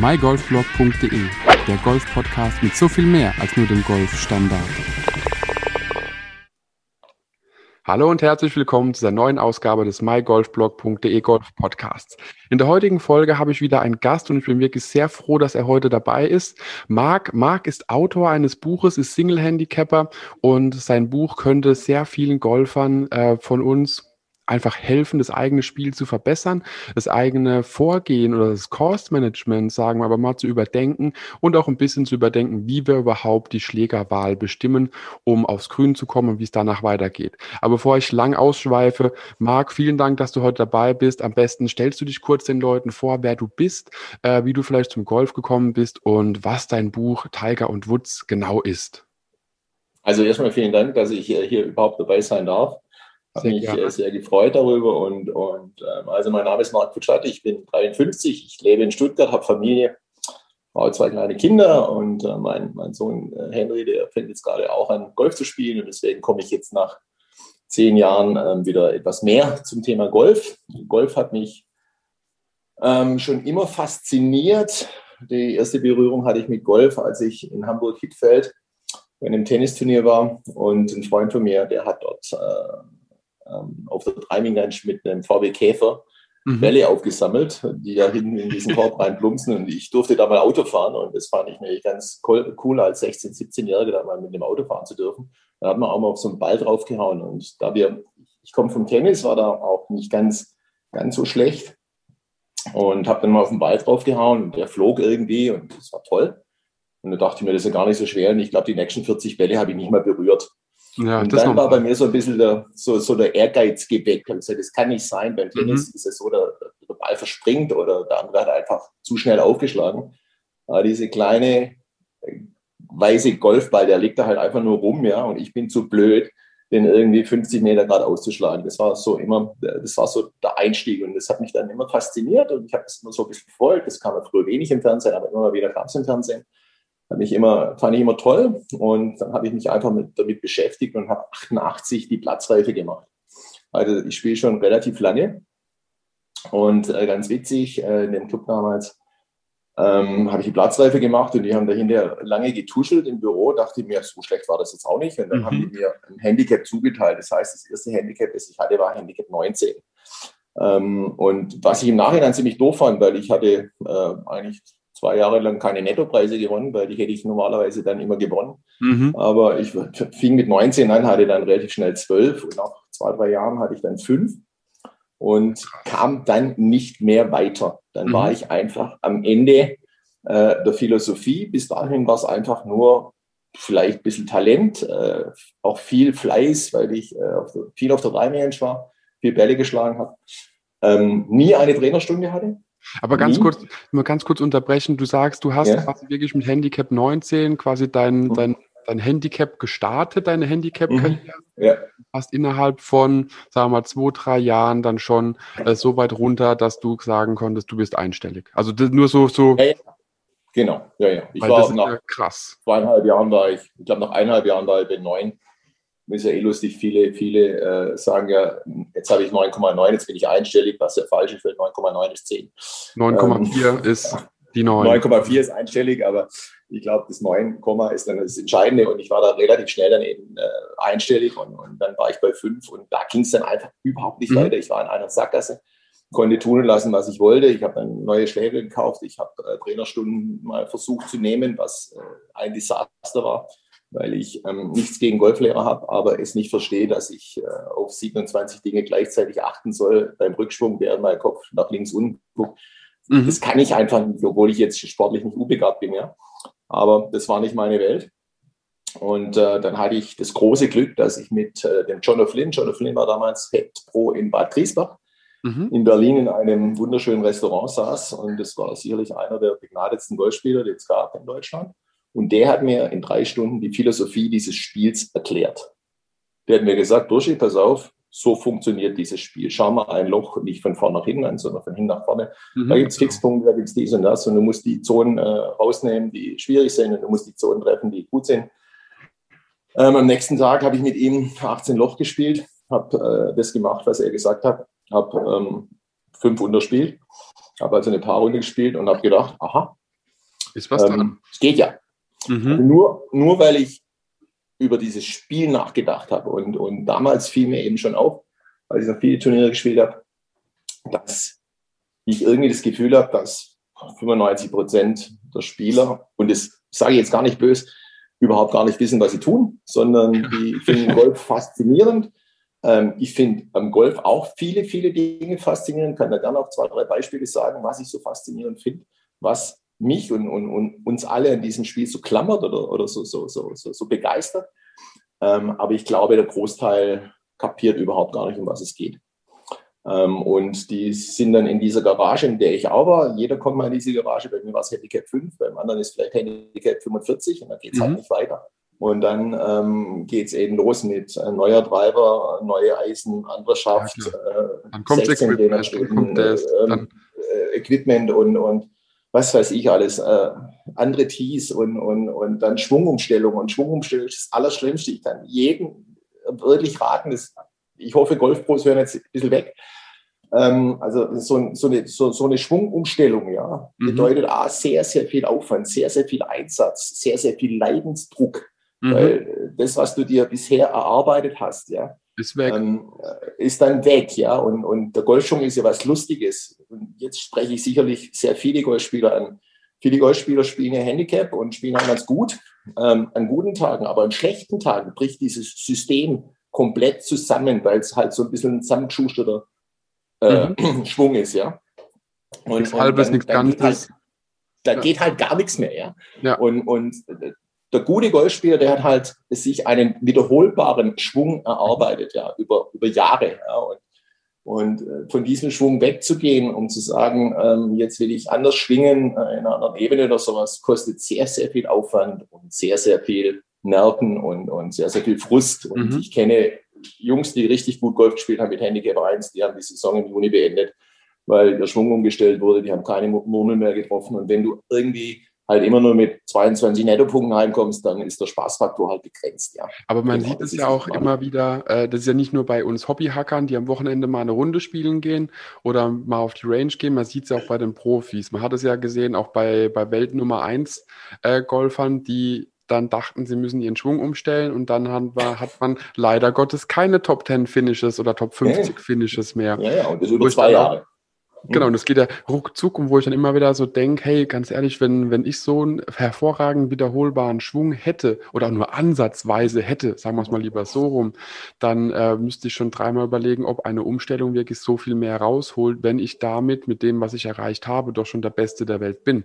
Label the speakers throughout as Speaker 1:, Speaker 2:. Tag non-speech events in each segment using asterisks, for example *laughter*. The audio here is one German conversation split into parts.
Speaker 1: mygolfblog.de, der Golf-Podcast mit so viel mehr als nur dem Golfstandard. Hallo und herzlich willkommen zu der neuen Ausgabe des mygolfblog.de Golf Podcasts. In der heutigen Folge habe ich wieder einen Gast und ich bin wirklich sehr froh, dass er heute dabei ist. Marc, Marc ist Autor eines Buches, ist Single Handicapper und sein Buch könnte sehr vielen Golfern äh, von uns einfach helfen, das eigene Spiel zu verbessern, das eigene Vorgehen oder das Cost Management, sagen wir aber mal, zu überdenken und auch ein bisschen zu überdenken, wie wir überhaupt die Schlägerwahl bestimmen, um aufs Grün zu kommen und wie es danach weitergeht. Aber bevor ich lang ausschweife, Marc, vielen Dank, dass du heute dabei bist. Am besten stellst du dich kurz den Leuten vor, wer du bist, äh, wie du vielleicht zum Golf gekommen bist und was dein Buch Tiger und Woods genau ist.
Speaker 2: Also erstmal vielen Dank, dass ich hier überhaupt dabei sein darf. Habe mich gerne. Äh, sehr gefreut darüber. Und, und ähm, also mein Name ist Marc Pucciatti, ich bin 53, ich lebe in Stuttgart, habe Familie, Frau, zwei kleine Kinder und äh, mein, mein Sohn äh, Henry, der fängt jetzt gerade auch an, Golf zu spielen. Und deswegen komme ich jetzt nach zehn Jahren ähm, wieder etwas mehr zum Thema Golf. Golf hat mich ähm, schon immer fasziniert. Die erste Berührung hatte ich mit Golf, als ich in Hamburg-Hittfeld bei einem Tennisturnier war. Und ein Freund von mir, der hat dort äh, ähm, auf der Priming Range mit einem VW Käfer mhm. Bälle aufgesammelt, die da hinten in diesen Korb reinplumpsen. Und ich durfte da mal Auto fahren und das fand ich nämlich ganz cool, als 16-, 17-Jähriger da mal mit dem Auto fahren zu dürfen. Da hat man auch mal auf so einen Ball draufgehauen. Und da wir, ich komme vom Tennis, war da auch nicht ganz, ganz so schlecht. Und habe dann mal auf den Ball draufgehauen und der flog irgendwie und das war toll. Und da dachte ich mir, das ist ja gar nicht so schwer. Und ich glaube, die nächsten 40 Bälle habe ich nicht mehr berührt. Ja, und dann war bei mir so ein bisschen der, so, so der Ehrgeiz geweckt. Ich gesagt, das kann nicht sein. Beim Tennis mhm. ist es so, der, der Ball verspringt oder der andere hat einfach zu schnell aufgeschlagen. Aber diese kleine äh, weiße Golfball, der liegt da halt einfach nur rum, ja, und ich bin zu blöd, den irgendwie 50 Meter gerade auszuschlagen. Das war so immer, das war so der Einstieg und das hat mich dann immer fasziniert und ich habe das immer so ein bisschen verfolgt. Das kam ja früher wenig im Fernsehen, aber immer mal wieder kam es im Fernsehen. Fand ich immer, fand ich immer toll. Und dann habe ich mich einfach mit, damit beschäftigt und habe 88 die Platzreife gemacht. Also ich spiele schon relativ lange. Und äh, ganz witzig, äh, in dem Club damals ähm, habe ich die Platzreife gemacht und die haben dahinter lange getuschelt im Büro. Dachte ich mir, so schlecht war das jetzt auch nicht. Und dann mhm. haben die mir ein Handicap zugeteilt. Das heißt, das erste Handicap, das ich hatte, war Handicap 19. Ähm, und was ich im Nachhinein ziemlich doof fand, weil ich hatte äh, eigentlich zwei Jahre lang keine Nettopreise gewonnen, weil die hätte ich normalerweise dann immer gewonnen. Mhm. Aber ich fing mit 19 an, hatte dann relativ schnell 12 und nach zwei, drei Jahren hatte ich dann fünf und kam dann nicht mehr weiter. Dann mhm. war ich einfach am Ende äh, der Philosophie. Bis dahin war es einfach nur vielleicht ein bisschen Talent, äh, auch viel Fleiß, weil ich äh, auf der, viel auf der Dreimähensch war, viel Bälle geschlagen habe, ähm, nie eine Trainerstunde hatte.
Speaker 1: Aber ganz mhm. kurz, nur ganz kurz unterbrechen. Du sagst, du hast ja. quasi wirklich mit Handicap 19 quasi dein, mhm. dein, dein Handicap gestartet, deine Handicap-Karriere. Mhm. Ja. Hast innerhalb von, sagen wir mal, zwei, drei Jahren dann schon äh, so weit runter, dass du sagen konntest, du bist einstellig. Also nur so, so.
Speaker 2: Ja. Genau, ja, ja. Ich war nach krass. zweieinhalb Jahren war ich, ich glaube nach eineinhalb Jahren war ich bei neun ist ja eh lustig, viele, viele äh, sagen ja, jetzt habe ich 9,9, jetzt bin ich einstellig, was der falsche für 9,9 ist 10.
Speaker 1: 9,4 ähm, ist die 9.
Speaker 2: 9,4 ist einstellig, aber ich glaube, das 9, ist dann das Entscheidende und ich war da relativ schnell dann eben äh, einstellig und, und, dann war ich bei 5 und da ging es dann einfach überhaupt nicht mhm. weiter. Ich war in einer Sackgasse, konnte tun und lassen, was ich wollte. Ich habe dann neue Schläge gekauft, ich habe äh, Trainerstunden mal versucht zu nehmen, was äh, ein Desaster war weil ich ähm, nichts gegen Golflehrer habe, aber es nicht verstehe, dass ich äh, auf 27 Dinge gleichzeitig achten soll beim Rückschwung, während mein Kopf nach links unten guckt. Mhm. Das kann ich einfach nicht, obwohl ich jetzt sportlich nicht unbegabt bin, ja. Aber das war nicht meine Welt. Und äh, dann hatte ich das große Glück, dass ich mit äh, dem John O'Flynn, John O'Flynn war damals Head Pro in Bad Griesbach, mhm. in Berlin in einem wunderschönen Restaurant saß. Und das war sicherlich einer der begnadetsten Golfspieler, die es gab in Deutschland. Und der hat mir in drei Stunden die Philosophie dieses Spiels erklärt. Der hat mir gesagt, Bursche, pass auf, so funktioniert dieses Spiel. Schau mal ein Loch nicht von vorne nach hinten an, sondern von hinten nach vorne. Mhm. Da gibt es Fixpunkte, da gibt es dies und das und du musst die Zonen äh, rausnehmen, die schwierig sind und du musst die Zonen treffen, die gut sind. Ähm, am nächsten Tag habe ich mit ihm 18 Loch gespielt, habe äh, das gemacht, was er gesagt hat, habe ähm, fünf unterspielt, habe also eine Paarrunde gespielt und habe gedacht, aha, Ist was dran? Ähm, es geht ja. Mhm. Also nur, nur weil ich über dieses Spiel nachgedacht habe und, und damals fiel mir eben schon auf, als ich noch viele Turniere gespielt habe, dass ich irgendwie das Gefühl habe, dass 95 Prozent der Spieler, und das sage ich jetzt gar nicht böse, überhaupt gar nicht wissen, was sie tun, sondern die finden Golf *laughs* faszinierend. Ähm, ich finde am Golf auch viele, viele Dinge faszinierend. Kann da gerne auch zwei, drei Beispiele sagen, was ich so faszinierend finde, was mich und, und, und, uns alle an diesem Spiel so klammert oder, oder so, so, so, so, so begeistert. Ähm, aber ich glaube, der Großteil kapiert überhaupt gar nicht, um was es geht. Ähm, und die sind dann in dieser Garage, in der ich auch war. Jeder kommt mal in diese Garage. Bei mir war es Handicap 5, beim anderen ist vielleicht Handicap 45 und dann geht es halt mhm. halt nicht weiter. Und dann ähm, geht es eben los mit äh, neuer Driver, neue Eisen, anderer Schaft, ja, äh,
Speaker 1: dann kommt Equipment, dann kommt das,
Speaker 2: dann äh, Equipment und, und was weiß ich alles, äh, andere Tees und, und, und dann Schwungumstellung. Und Schwungumstellung ist das Allerschlimmste. Ich kann jeden wirklich raten, das, ich hoffe, Golfpros hören jetzt ein bisschen weg. Ähm, also so, so, eine, so, so eine Schwungumstellung, ja, mhm. bedeutet A, sehr, sehr viel Aufwand, sehr, sehr viel Einsatz, sehr, sehr viel Leidensdruck. Mhm. Weil das, was du dir bisher erarbeitet hast, ja,
Speaker 1: ist weg.
Speaker 2: Ähm, ist dann weg, ja. Und, und der Golfschwung ist ja was Lustiges. Und jetzt spreche ich sicherlich sehr viele Golfspieler an. Viele Golfspieler spielen ja Handicap und spielen auch ganz gut ähm, an guten Tagen, aber an schlechten Tagen bricht dieses System komplett zusammen, weil es halt so ein bisschen ein zusammengeschusterter äh, mhm. *clears throat* Schwung ist, ja.
Speaker 1: Und, nichts halbes, nichts ganzes.
Speaker 2: Halt, da ja. geht halt gar nichts mehr, ja. ja. Und, und der gute Golfspieler, der hat halt sich einen wiederholbaren Schwung erarbeitet, ja, über, über Jahre. Ja, und, und äh, von diesem Schwung wegzugehen, um zu sagen, ähm, jetzt will ich anders schwingen äh, in einer anderen Ebene oder sowas, kostet sehr, sehr viel Aufwand und sehr, sehr viel Nerven und, und sehr, sehr viel Frust. Und mhm. ich kenne Jungs, die richtig gut Golf gespielt haben mit Handicap 1, die haben die Saison im Juni beendet, weil der Schwung umgestellt wurde, die haben keine Murmeln mehr getroffen. Und wenn du irgendwie halt immer nur mit 22 Nettopunkten heimkommst, dann ist der Spaßfaktor halt begrenzt, ja.
Speaker 1: Aber man genau, sieht es ja auch immer wieder, äh, das ist ja nicht nur bei uns Hobbyhackern, die am Wochenende mal eine Runde spielen gehen oder mal auf die Range gehen, man sieht es ja auch bei den Profis. Man hat es ja gesehen, auch bei, bei Welt Nummer 1 äh, Golfern, die dann dachten, sie müssen ihren Schwung umstellen und dann hat, war, hat man leider Gottes keine Top 10 Finishes oder Top 50 Finishes mehr.
Speaker 2: Ja, ja, und das über zwei Jahre.
Speaker 1: Genau, und das geht ja ruckzuck und wo ich dann immer wieder so denke, hey, ganz ehrlich, wenn, wenn ich so einen hervorragend wiederholbaren Schwung hätte oder nur ansatzweise hätte, sagen wir es mal lieber so rum, dann äh, müsste ich schon dreimal überlegen, ob eine Umstellung wirklich so viel mehr rausholt, wenn ich damit mit dem, was ich erreicht habe, doch schon der Beste der Welt bin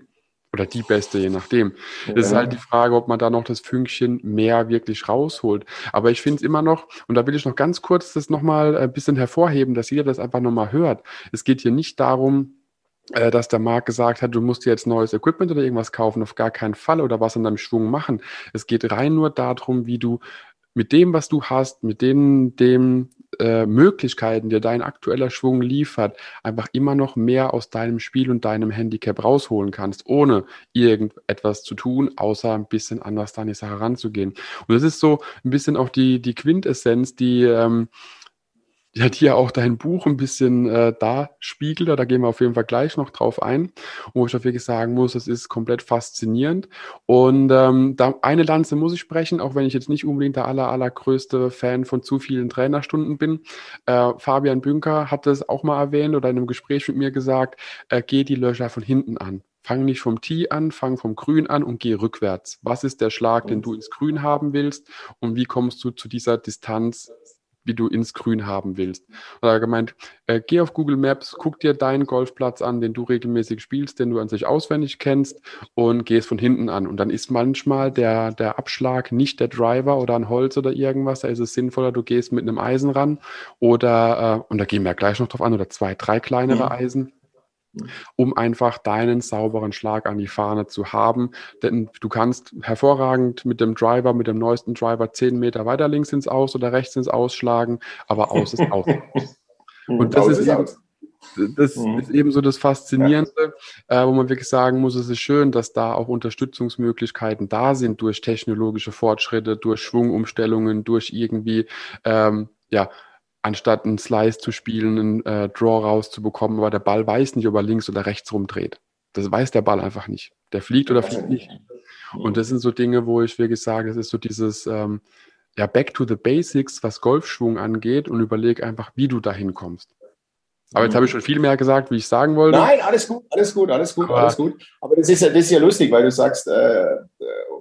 Speaker 1: oder die beste, je nachdem. Ja. Das ist halt die Frage, ob man da noch das Fünkchen mehr wirklich rausholt. Aber ich finde es immer noch, und da will ich noch ganz kurz das nochmal ein bisschen hervorheben, dass jeder das einfach nochmal hört. Es geht hier nicht darum, äh, dass der Markt gesagt hat, du musst dir jetzt neues Equipment oder irgendwas kaufen, auf gar keinen Fall oder was an deinem Schwung machen. Es geht rein nur darum, wie du mit dem, was du hast, mit den, dem äh, Möglichkeiten, die dein aktueller Schwung liefert, einfach immer noch mehr aus deinem Spiel und deinem Handicap rausholen kannst, ohne irgendetwas zu tun, außer ein bisschen anders an die Sache ranzugehen. Und das ist so ein bisschen auch die, die Quintessenz, die ähm, die ja auch dein Buch ein bisschen äh, da spiegelt. Da gehen wir auf jeden Fall gleich noch drauf ein. Und wo ich auch wirklich sagen muss, es ist komplett faszinierend. Und ähm, da eine Lanze muss ich sprechen, auch wenn ich jetzt nicht unbedingt der aller, allergrößte Fan von zu vielen Trainerstunden bin. Äh, Fabian Bünker hat es auch mal erwähnt oder in einem Gespräch mit mir gesagt, äh, geh die Löcher von hinten an. Fang nicht vom Tee an, fang vom Grün an und geh rückwärts. Was ist der Schlag, den du ins Grün haben willst? Und wie kommst du zu dieser Distanz wie du ins Grün haben willst. Und er hat gemeint, äh, geh auf Google Maps, guck dir deinen Golfplatz an, den du regelmäßig spielst, den du an sich auswendig kennst und geh es von hinten an. Und dann ist manchmal der, der Abschlag nicht der Driver oder ein Holz oder irgendwas, da ist es sinnvoller, du gehst mit einem Eisen ran oder, äh, und da gehen wir gleich noch drauf an, oder zwei, drei kleinere mhm. Eisen um einfach deinen sauberen Schlag an die Fahne zu haben. Denn du kannst hervorragend mit dem Driver, mit dem neuesten Driver 10 Meter weiter links ins Aus oder rechts ins Ausschlagen, aber *laughs* aus ist aus. Und das ist eben, das mhm. ist eben so das Faszinierende, ja. äh, wo man wirklich sagen muss, es ist schön, dass da auch Unterstützungsmöglichkeiten da sind durch technologische Fortschritte, durch Schwungumstellungen, durch irgendwie ähm, ja, anstatt einen Slice zu spielen, einen äh, Draw rauszubekommen, aber der Ball weiß nicht, ob er links oder rechts rumdreht. Das weiß der Ball einfach nicht. Der fliegt oder fliegt nicht. Und das sind so Dinge, wo ich wirklich sage, es ist so dieses, ähm, ja, back to the basics, was Golfschwung angeht und überleg einfach, wie du dahin kommst. Aber jetzt habe ich schon viel mehr gesagt, wie ich sagen wollte.
Speaker 2: Nein, alles gut, alles gut, alles gut, Aber alles gut. Aber das ist ja, das ist ja lustig, weil du sagst, äh,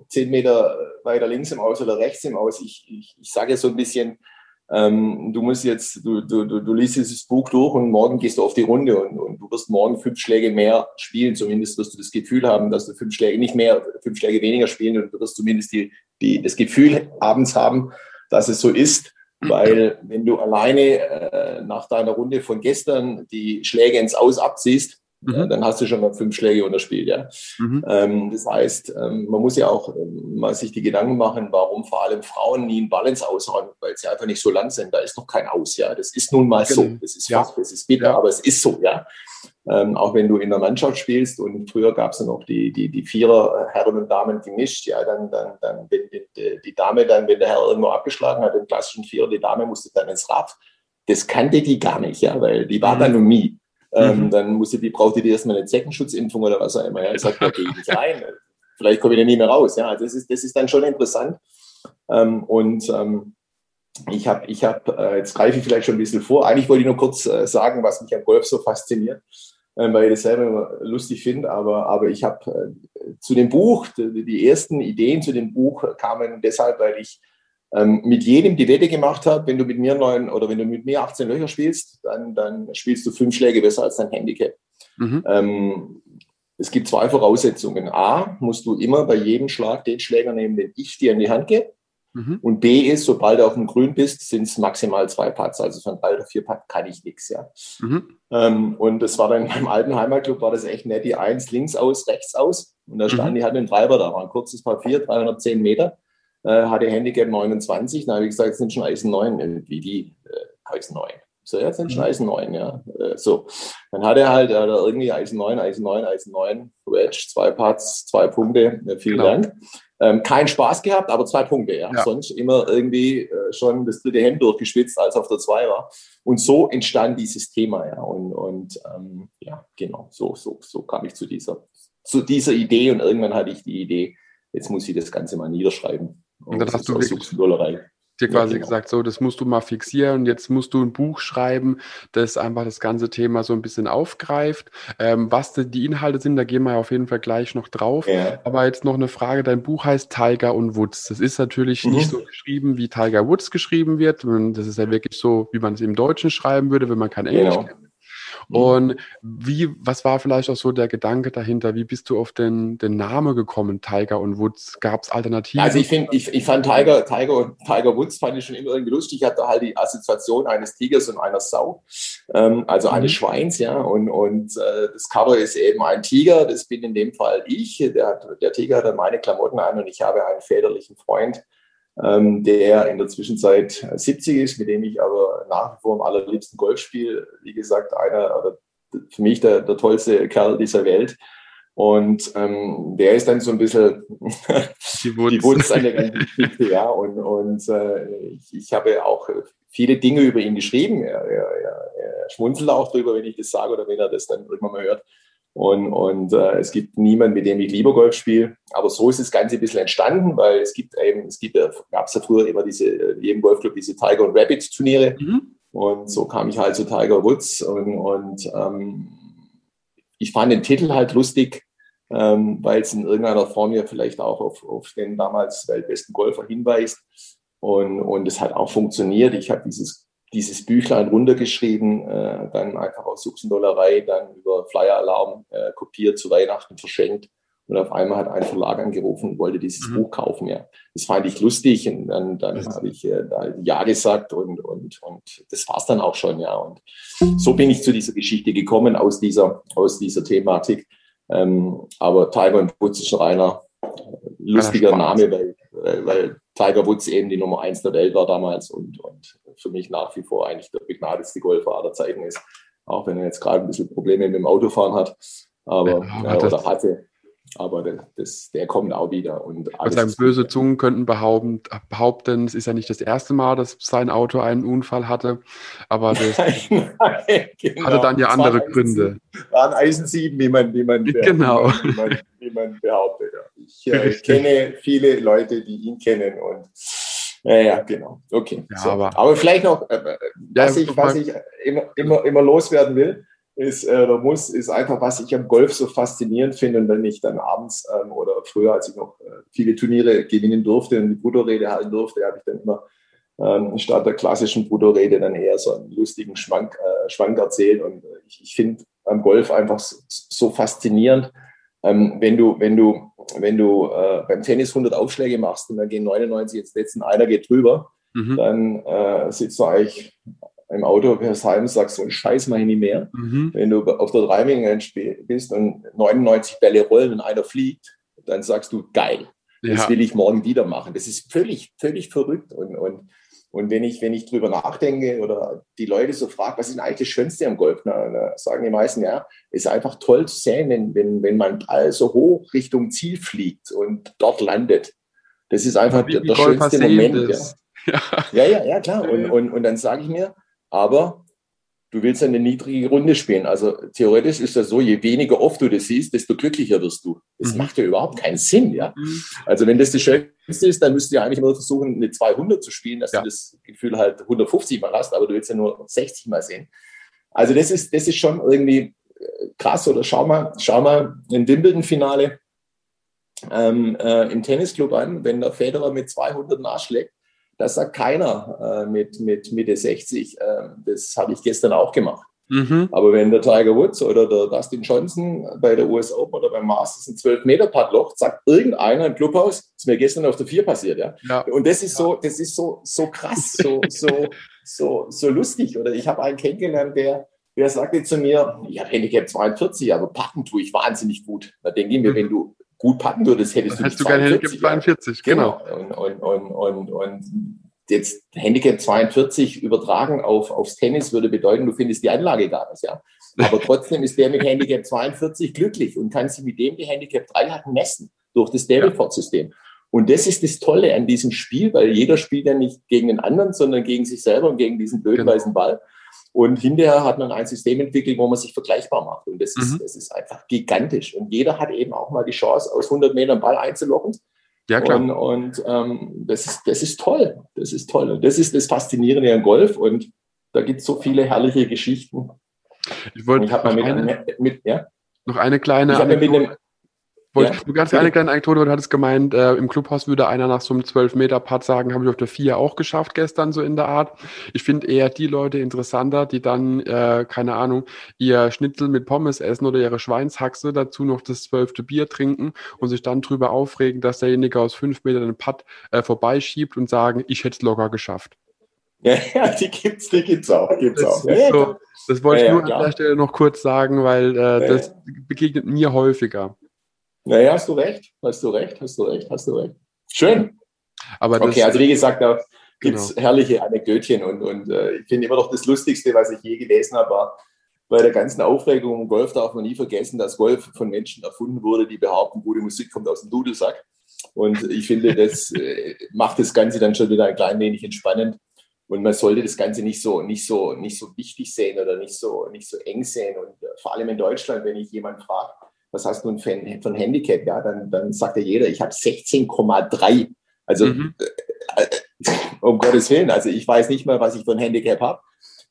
Speaker 2: zehn Meter weiter links im Aus oder rechts im Aus. Ich, ich, ich sage ja so ein bisschen, ähm, du musst jetzt, du, du, du, du liest dieses Buch durch und morgen gehst du auf die Runde und, und du wirst morgen fünf Schläge mehr spielen. Zumindest wirst du das Gefühl haben, dass du fünf Schläge nicht mehr, fünf Schläge weniger spielen und du wirst zumindest die, die, das Gefühl abends haben, dass es so ist. Weil wenn du alleine äh, nach deiner Runde von gestern die Schläge ins Aus abziehst, mhm. dann hast du schon mal fünf Schläge unterspielt. Ja? Mhm. Ähm, das heißt, ähm, man muss ja auch ähm, mal sich die Gedanken machen, warum vor allem Frauen nie einen Balance aushauen, weil sie einfach nicht so lang sind. Da ist noch kein Aus. Ja, das ist nun mal genau. so. Das ist fast, ja. das ist bitter, ja. aber es ist so. Ja. Ähm, auch wenn du in der Mannschaft spielst und früher gab es dann auch die, die, die Vierer, Herren und Damen gemischt, ja, dann, dann, dann wenn die, die, Dame dann, wenn der Herr irgendwo abgeschlagen hat, den klassischen Vierer, die Dame musste dann ins Rad. Das kannte die gar nicht, ja, weil die war mhm. dann um nie. Ähm, mhm. Dann musste die, brauchte die erstmal eine Zeckenschutzimpfung oder was auch immer. Ja. Ich sagte, da gehe ich nicht rein. Vielleicht komme ich da nie mehr raus. Ja. Das ist, das ist dann schon interessant. Ähm, und ähm, ich habe, ich hab, äh, jetzt greife ich vielleicht schon ein bisschen vor. Eigentlich wollte ich nur kurz äh, sagen, was mich am Golf so fasziniert, äh, weil ich das selber immer lustig finde. Aber, aber ich habe äh, zu dem Buch, die, die ersten Ideen zu dem Buch kamen deshalb, weil ich ähm, mit jedem die Wette gemacht habe, wenn du mit mir neun oder wenn du mit mir 18 Löcher spielst, dann, dann spielst du fünf Schläge besser als dein Handicap. Mhm. Ähm, es gibt zwei Voraussetzungen. A, musst du immer bei jedem Schlag den Schläger nehmen, den ich dir in die Hand gebe. Mhm. Und B ist, sobald du auf dem Grün bist, sind es maximal zwei Putts. Also von drei oder vier Putts kann ich nichts. Ja. Mhm. Ähm, und das war dann in meinem alten Heimatclub, war das echt nett. Die Eins links aus, rechts aus. Und da stand, mhm. die hatten einen Treiber da, war ein kurzes Papier, 310 Meter äh, hatte Handicap 29. Dann habe ich gesagt, es sind schon Eisen 9 irgendwie, die äh, Eisen 9. So, ja, sind schon mhm. Eisen 9, ja. Äh, so. Dann hat er halt äh, irgendwie Eisen 9, Eisen 9, Eisen 9, Wedge, zwei Parts, zwei Punkte. Ja, vielen genau. Dank. Ähm, kein Spaß gehabt, aber zwei Punkte, ja. ja. Sonst immer irgendwie äh, schon das dritte Hemd durchgeschwitzt, als auf der 2 war. Und so entstand dieses Thema, ja. Und, und ähm, ja, genau, so, so, so kam ich zu dieser, zu dieser Idee und irgendwann hatte ich die Idee, jetzt muss ich das Ganze mal niederschreiben.
Speaker 1: Und dann hast du wirklich dir quasi ja, genau. gesagt, so, das musst du mal fixieren und jetzt musst du ein Buch schreiben, das einfach das ganze Thema so ein bisschen aufgreift. Ähm, was die Inhalte sind, da gehen wir auf jeden Fall gleich noch drauf. Ja. Aber jetzt noch eine Frage, dein Buch heißt Tiger und Woods. Das ist natürlich mhm. nicht so geschrieben, wie Tiger Woods geschrieben wird. Das ist ja wirklich so, wie man es im Deutschen schreiben würde, wenn man kein Englisch genau. kennt. Mhm. Und wie, was war vielleicht auch so der Gedanke dahinter? Wie bist du auf den, den Namen gekommen, Tiger und Woods? Gab es Alternativen?
Speaker 2: Also ich finde, ich, ich fand Tiger, Tiger und Tiger Woods fand ich schon immer irgendwie lustig. Ich hatte halt die Assoziation eines Tigers und einer Sau, ähm, also eines mhm. Schweins, ja. Und, und äh, das Cover ist eben ein Tiger, das bin in dem Fall ich. Der, der Tiger hat dann meine Klamotten an und ich habe einen väterlichen Freund der in der Zwischenzeit 70 ist, mit dem ich aber nach wie vor am allerliebsten Golf spiele. Wie gesagt, einer oder für mich der, der tollste Kerl dieser Welt. Und ähm, der ist dann so ein bisschen *laughs* die Wunst an der ganzen Geschichte, ja. Und, und äh, ich, ich habe auch viele Dinge über ihn geschrieben. Er, er, er schmunzelt auch drüber, wenn ich das sage oder wenn er das dann irgendwann mal hört. Und, und äh, es gibt niemanden, mit dem ich lieber Golf spiele. Aber so ist das Ganze ein bisschen entstanden, weil es gibt eben, es gibt, gab es ja früher immer diese, in jedem Golfclub diese Tiger und Rabbit Turniere. Mhm. Und so kam ich halt zu Tiger Woods und, und ähm, ich fand den Titel halt lustig, ähm, weil es in irgendeiner Form ja vielleicht auch auf, auf den damals weltbesten Golfer hinweist. Und, und es hat auch funktioniert. Ich habe dieses dieses Büchlein runtergeschrieben, äh, dann einfach aus Suchsendollerei, dann über Flyer-Alarm äh, kopiert, zu Weihnachten verschenkt. Und auf einmal hat ein Verlag angerufen und wollte dieses mhm. Buch kaufen. Ja, das fand ich lustig und dann, dann mhm. habe ich äh, da ja gesagt und, und, und das war's dann auch schon. Ja, und so bin ich zu dieser Geschichte gekommen aus dieser, aus dieser Thematik. Ähm, aber Tiger ist ein reiner lustiger Name, weil, weil Tiger Woods eben die Nummer eins der Welt war damals und, und für mich nach wie vor eigentlich der begnadetste Golfer aller Zeiten ist. Auch wenn er jetzt gerade ein bisschen Probleme mit dem Autofahren hat. Aber ja, äh, oder hatte. Aber das, der kommt auch wieder. Und
Speaker 1: alles sagen, böse Zungen könnten behaupten, behaupten, es ist ja nicht das erste Mal, dass sein Auto einen Unfall hatte, aber *laughs* das nein, nein, genau. hatte dann ja andere war Gründe.
Speaker 2: War ein Eisen 7, wie man, wie man, *laughs*
Speaker 1: genau.
Speaker 2: wie man, wie man behauptet. Ja. Ich äh, kenne viele Leute, die ihn kennen und ja, ja, genau. Okay. Ja, so. aber, aber, vielleicht noch, äh, äh was, ich, was ich immer, immer, immer loswerden will, ist äh, oder muss, ist einfach, was ich am Golf so faszinierend finde. Und wenn ich dann abends ähm, oder früher, als ich noch äh, viele Turniere gewinnen durfte und die Bruttorede halten durfte, habe ich dann immer ähm, statt der klassischen Bruttorede dann eher so einen lustigen Schwank, äh, Schwank erzählt. Und äh, ich, ich finde am Golf einfach so, so faszinierend, ähm, wenn du, wenn du, wenn du äh, beim Tennis 100 Aufschläge machst und dann gehen 99 jetzt letzten, einer geht drüber, mhm. dann äh, sitzt du eigentlich im Auto fährst heim und sagst, so ein Scheiß mache ich nicht mehr. Mhm. Wenn du auf der Driving bist und 99 Bälle rollen und einer fliegt, dann sagst du, geil, das ja. will ich morgen wieder machen. Das ist völlig, völlig verrückt. Und, und, und wenn ich, wenn ich drüber nachdenke oder die Leute so fragen, was ist eigentlich das Schönste am Golf? Na, na, sagen die meisten, ja, ist einfach toll zu sehen, wenn, wenn, wenn mein Ball so hoch Richtung Ziel fliegt und dort landet. Das ist einfach der, der schönste Moment. *laughs* Ja. ja. ja, ja, klar. Und, und, und dann sage ich mir, aber du willst eine niedrige Runde spielen. Also theoretisch ist das so, je weniger oft du das siehst, desto glücklicher wirst du. Das mhm. macht ja überhaupt keinen Sinn, ja. Mhm. Also wenn das das Schönste ist, dann müsst ihr eigentlich nur versuchen, eine 200 zu spielen, dass ja. du das Gefühl halt 150 mal hast, aber du willst ja nur 60 mal sehen. Also das ist, das ist schon irgendwie äh, krass. Oder schau mal, schau mal ein Wimbledon-Finale ähm, äh, im Tennisclub an, wenn der Federer mit 200 nachschlägt, das sagt keiner äh, mit, mit Mitte 60. Äh, das habe ich gestern auch gemacht. Mhm. Aber wenn der Tiger Woods oder der Dustin Johnson bei der US Open oder beim Masters ein 12-Meter-Padloch, sagt irgendeiner im Clubhaus, ist mir gestern auf der 4 passiert. Ja? ja. Und das ist so, das ist so, so krass, so, so, so, so lustig. Oder ich habe einen kennengelernt, der, der sagte zu mir, ich habe Handicap 42, aber packen tue ich wahnsinnig gut. Da denke ich mir, mhm. wenn du gut packen würdest, hättest
Speaker 1: du, du gerne Handicap 42, genau.
Speaker 2: genau. Und, und, und, und, und jetzt Handicap 42 übertragen auf, aufs Tennis würde bedeuten, du findest die Anlage gar nicht, ja. Aber *laughs* trotzdem ist der mit Handicap 42 glücklich und kann sich mit dem die Handicap 3 hat messen durch das Davenport-System. Und das ist das Tolle an diesem Spiel, weil jeder spielt ja nicht gegen den anderen, sondern gegen sich selber und gegen diesen blöden genau. weißen Ball. Und hinterher hat man ein System entwickelt, wo man sich vergleichbar macht. Und das ist, mhm. das ist einfach gigantisch. Und jeder hat eben auch mal die Chance, aus 100 Metern Ball einzulocken. Ja, klar. Und, und ähm, das, ist, das ist toll. Das ist toll. Und das ist das Faszinierende an Golf. Und da gibt es so viele herrliche Geschichten.
Speaker 1: Ich wollte noch, eine, mit, ja? noch eine kleine. Ich habe mit einem, ja. Du ganz eine kleine Anekdote, du hattest gemeint, äh, im Clubhaus würde einer nach so einem 12-Meter-Putt sagen, habe ich auf der 4 auch geschafft gestern, so in der Art. Ich finde eher die Leute interessanter, die dann, äh, keine Ahnung, ihr Schnitzel mit Pommes essen oder ihre Schweinshaxe, dazu noch das zwölfte Bier trinken und sich dann drüber aufregen, dass derjenige aus fünf Metern den Putt äh, vorbeischiebt und sagen, ich hätte es locker geschafft.
Speaker 2: Ja, ja, die gibt's, die gibt's auch, gibt's das auch. Ja,
Speaker 1: so, das wollte ich nur an der Stelle noch kurz sagen, weil äh, das begegnet mir häufiger.
Speaker 2: Naja, hast du recht, hast du recht, hast du recht, hast du recht. Schön.
Speaker 1: Aber
Speaker 2: okay, also wie gesagt, da gibt es genau. herrliche Anekdötchen und, und äh, ich finde immer noch das Lustigste, was ich je gelesen habe, war, bei der ganzen Aufregung um Golf darf man nie vergessen, dass Golf von Menschen erfunden wurde, die behaupten, gute Musik kommt aus dem Dudelsack. Und ich finde, das äh, macht das Ganze dann schon wieder ein klein wenig entspannend. Und man sollte das Ganze nicht so, nicht so, nicht so wichtig sehen oder nicht so, nicht so eng sehen. Und äh, vor allem in Deutschland, wenn ich jemand frage, was hast du für für ein Handicap? Ja, dann, dann sagt ja jeder, ich habe 16,3. Also mhm. äh, *laughs* um Gottes Willen, also ich weiß nicht mal, was ich für ein Handicap habe.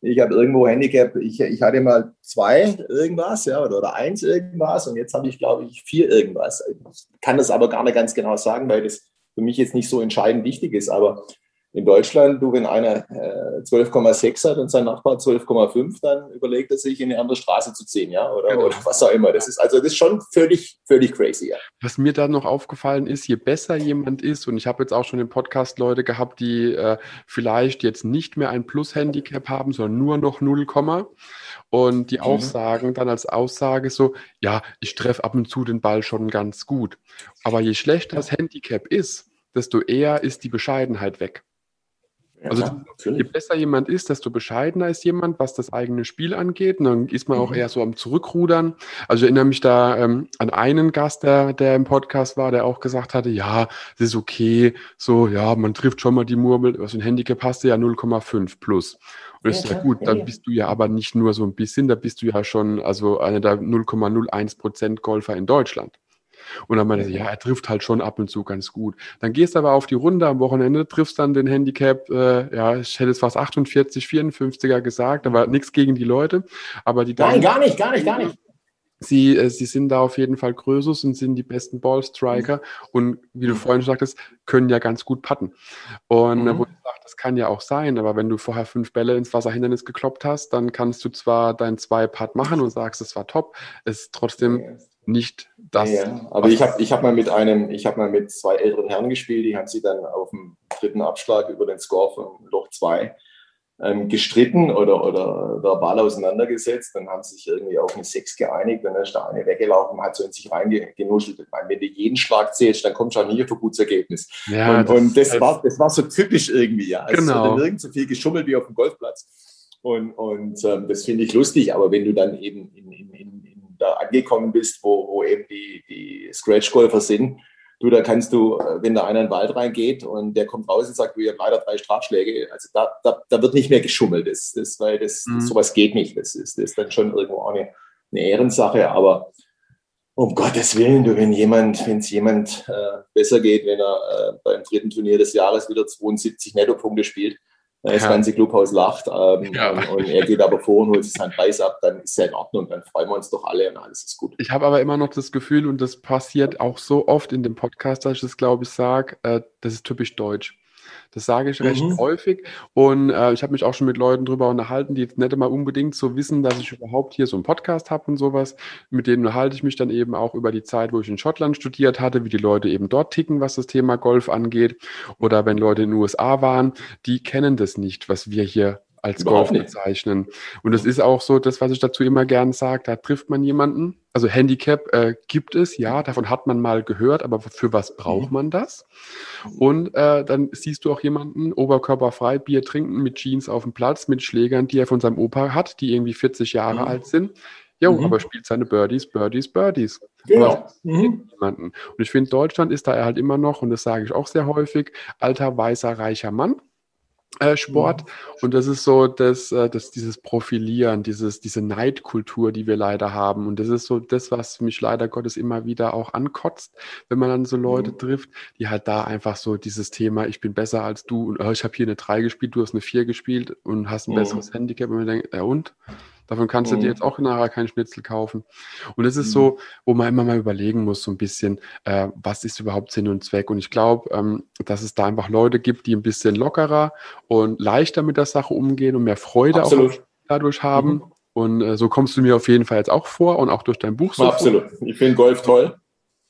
Speaker 2: Ich habe irgendwo Handicap, ich, ich hatte mal zwei irgendwas, ja, oder, oder eins irgendwas und jetzt habe ich, glaube ich, vier irgendwas. Ich kann das aber gar nicht ganz genau sagen, weil das für mich jetzt nicht so entscheidend wichtig ist. Aber in Deutschland, du, wenn einer äh, 12,6 hat und sein Nachbar 12,5, dann überlegt er sich, in eine andere Straße zu ziehen, ja, oder, genau. oder was auch immer. Das ist also das ist schon völlig, völlig crazy, ja.
Speaker 1: Was mir da noch aufgefallen ist, je besser jemand ist, und ich habe jetzt auch schon im Podcast Leute gehabt, die äh, vielleicht jetzt nicht mehr ein Plus-Handicap haben, sondern nur noch 0, und die auch mhm. sagen dann als Aussage so, ja, ich treffe ab und zu den Ball schon ganz gut. Aber je schlechter das Handicap ist, desto eher ist die Bescheidenheit weg. Also ja, je besser jemand ist, desto bescheidener ist jemand, was das eigene Spiel angeht. Und dann ist man mhm. auch eher so am Zurückrudern. Also ich erinnere mich da ähm, an einen Gast, der, der im Podcast war, der auch gesagt hatte, ja, es ist okay, so, ja, man trifft schon mal die Murmel, was ein Handicap hast du ja 0,5 plus. Und das ja, ist ja gut, dann bist du ja aber nicht nur so ein bisschen, da bist du ja schon, also einer der 0,01 Prozent Golfer in Deutschland. Und dann meinte er, ja, er trifft halt schon ab und zu ganz gut. Dann gehst du aber auf die Runde am Wochenende, triffst dann den Handicap, äh, ja, ich hätte es fast 48, 54er gesagt, war nichts gegen die Leute, aber die
Speaker 2: Nein, gar nicht, gar nicht, gar nicht.
Speaker 1: Sie, äh, sie sind da auf jeden Fall Größus und sind die besten Ballstriker und wie du vorhin sagtest, können ja ganz gut putten. Und mhm. wo ich sage, das kann ja auch sein, aber wenn du vorher fünf Bälle ins Wasserhindernis gekloppt hast, dann kannst du zwar dein zwei Putt machen und sagst, es war top, es ist trotzdem nicht das.
Speaker 2: Ja, aber ich habe ich hab mal mit einem, ich habe mal mit zwei älteren Herren gespielt, die haben sich dann auf dem dritten Abschlag über den Score von Loch 2 ähm, gestritten oder, oder verbal auseinandergesetzt. Dann haben sie sich irgendwie auf eine Sechs geeinigt. Dann ist der eine weggelaufen, hat so in sich reingenuschelt. Ich meine, wenn du jeden Schlag zählst, dann kommst du auch nie auf ein gutes Ergebnis. Ja, und das, und das, war, das war so typisch irgendwie, ja. Es genau. wurde nirgends so viel geschummelt wie auf dem Golfplatz. Und, und ähm, das finde ich lustig, aber wenn du dann eben in, in da angekommen bist, wo, wo eben die, die Scratch-Golfer sind, du, da kannst du, äh, wenn da einer in den Wald reingeht und der kommt raus und sagt, du, ihr habt leider drei Strafschläge, also da, da, da wird nicht mehr geschummelt, das, das, weil das, mhm. sowas geht nicht, das ist, das ist dann schon irgendwo auch eine, eine Ehrensache, aber um Gottes Willen, du, wenn jemand, wenn es jemand äh, besser geht, wenn er äh, beim dritten Turnier des Jahres wieder 72 Nettopunkte spielt, das ja. ganze Clubhaus lacht ähm, ja. und, er geht aber vor und holt sich seinen Preis ab, dann ist er in Ordnung, dann freuen wir uns doch alle und alles ist gut.
Speaker 1: Ich habe aber immer noch das Gefühl, und das passiert auch so oft in dem Podcast, dass ich das, glaube ich, sage, äh, das ist typisch deutsch. Das sage ich recht mhm. häufig. Und äh, ich habe mich auch schon mit Leuten darüber unterhalten, die jetzt nicht immer unbedingt so wissen, dass ich überhaupt hier so einen Podcast habe und sowas. Mit denen unterhalte ich mich dann eben auch über die Zeit, wo ich in Schottland studiert hatte, wie die Leute eben dort ticken, was das Thema Golf angeht. Oder wenn Leute in den USA waren, die kennen das nicht, was wir hier als Golf bezeichnen. Und es ist auch so, das, was ich dazu immer gern sage, da trifft man jemanden. Also Handicap äh, gibt es, ja, davon hat man mal gehört, aber für was braucht mhm. man das? Und äh, dann siehst du auch jemanden oberkörperfrei Bier trinken mit Jeans auf dem Platz, mit Schlägern, die er von seinem Opa hat, die irgendwie 40 Jahre mhm. alt sind. Jo, mhm. aber spielt seine Birdies, Birdies, Birdies. Genau. Mhm. Und ich finde, Deutschland ist da halt immer noch, und das sage ich auch sehr häufig, alter, weißer, reicher Mann Sport. Mhm. Und das ist so das, äh, das, dieses Profilieren, dieses, diese Neidkultur, die wir leider haben. Und das ist so das, was mich leider Gottes immer wieder auch ankotzt, wenn man dann so Leute mhm. trifft, die halt da einfach so dieses Thema, ich bin besser als du und oh, ich habe hier eine 3 gespielt, du hast eine 4 gespielt und hast ein mhm. besseres Handicap. Und man denkt, ja und? Davon kannst du dir mhm. jetzt auch nachher keinen Schnitzel kaufen. Und es ist so, mhm. wo man immer mal überlegen muss, so ein bisschen, äh, was ist überhaupt Sinn und Zweck. Und ich glaube, ähm, dass es da einfach Leute gibt, die ein bisschen lockerer und leichter mit der Sache umgehen und mehr Freude Absolut. auch dadurch haben. Mhm. Und äh, so kommst du mir auf jeden Fall jetzt auch vor und auch durch dein Buch so.
Speaker 2: Absolut. Vor. Ich finde Golf toll.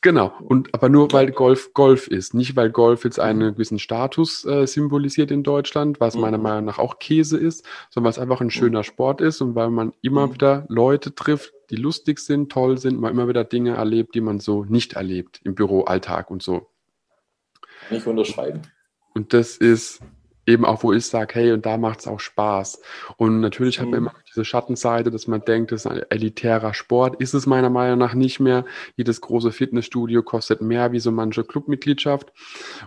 Speaker 1: Genau, und aber nur weil Golf Golf ist, nicht weil Golf jetzt einen mhm. gewissen Status äh, symbolisiert in Deutschland, was meiner mhm. Meinung nach auch Käse ist, sondern weil es einfach ein mhm. schöner Sport ist und weil man immer wieder Leute trifft, die lustig sind, toll sind, man immer wieder Dinge erlebt, die man so nicht erlebt im Büroalltag und so.
Speaker 2: Nicht unterschreiben.
Speaker 1: Und das ist eben auch, wo ich sage, hey, und da macht es auch Spaß. Und natürlich mhm. hat man immer diese Schattenseite, dass man denkt, das ist ein elitärer Sport. Ist es meiner Meinung nach nicht mehr. Jedes große Fitnessstudio kostet mehr wie so manche Clubmitgliedschaft.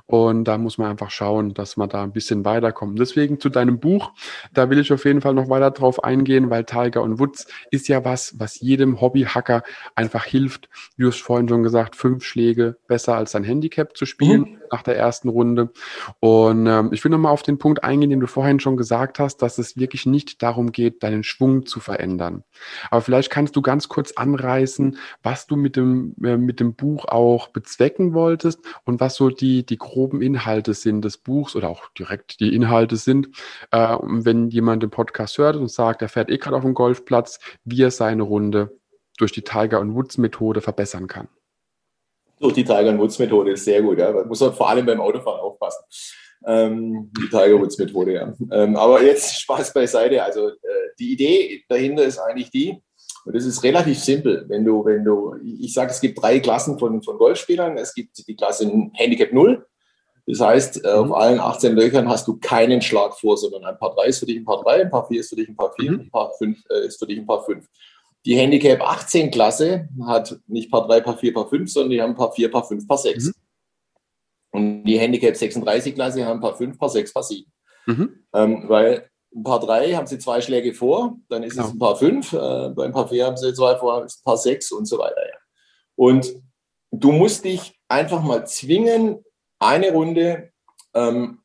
Speaker 1: Und da muss man einfach schauen, dass man da ein bisschen weiterkommt. Deswegen zu deinem Buch, da will ich auf jeden Fall noch weiter drauf eingehen, weil Tiger und Woods ist ja was, was jedem Hobbyhacker einfach hilft. Du hast vorhin schon gesagt, fünf Schläge besser als ein Handicap zu spielen mhm. Nach der ersten Runde. Und ähm, ich will nochmal auf den Punkt eingehen, den du vorhin schon gesagt hast, dass es wirklich nicht darum geht, deinen Schwung zu verändern. Aber vielleicht kannst du ganz kurz anreißen, was du mit dem, äh, mit dem Buch auch bezwecken wolltest und was so die, die groben Inhalte sind des Buchs oder auch direkt die Inhalte sind, äh, wenn jemand den Podcast hört und sagt, er fährt eh gerade auf dem Golfplatz, wie er seine Runde durch die Tiger- und Woods-Methode verbessern kann.
Speaker 2: Durch die Tiger- und Woods-Methode ist sehr gut. Ja. Man muss vor allem beim Autofahren aufpassen. Ähm, die Tiger Woods Methode, ja. Ähm, aber jetzt *laughs* Spaß beiseite. Also äh, die Idee dahinter ist eigentlich die, und das ist relativ simpel. Wenn du, wenn du, ich sage, es gibt drei Klassen von, von Golfspielern. Es gibt die Klasse Handicap 0. Das heißt, äh, mhm. auf allen 18 Löchern hast du keinen Schlag vor, sondern ein Paar 3 ist für dich ein Paar 3, ein Paar 4 ist für dich ein Paar 4, mhm. ein Paar 5 äh, ist für dich ein Paar 5. Die Handicap 18 Klasse hat nicht Paar 3, Paar 4, Paar 5, sondern die haben Paar 4, Paar 5, Paar 6. Mhm. Und die Handicap 36 Klasse haben Paar 5, Paar 6, Paar 7. Mhm. Ähm, weil ein Paar 3 haben sie zwei Schläge vor, dann ist genau. es ein Paar 5, äh, beim Paar 4 haben sie zwei vor, ist ein Paar 6 und so weiter. Ja. Und du musst dich einfach mal zwingen, eine Runde ähm,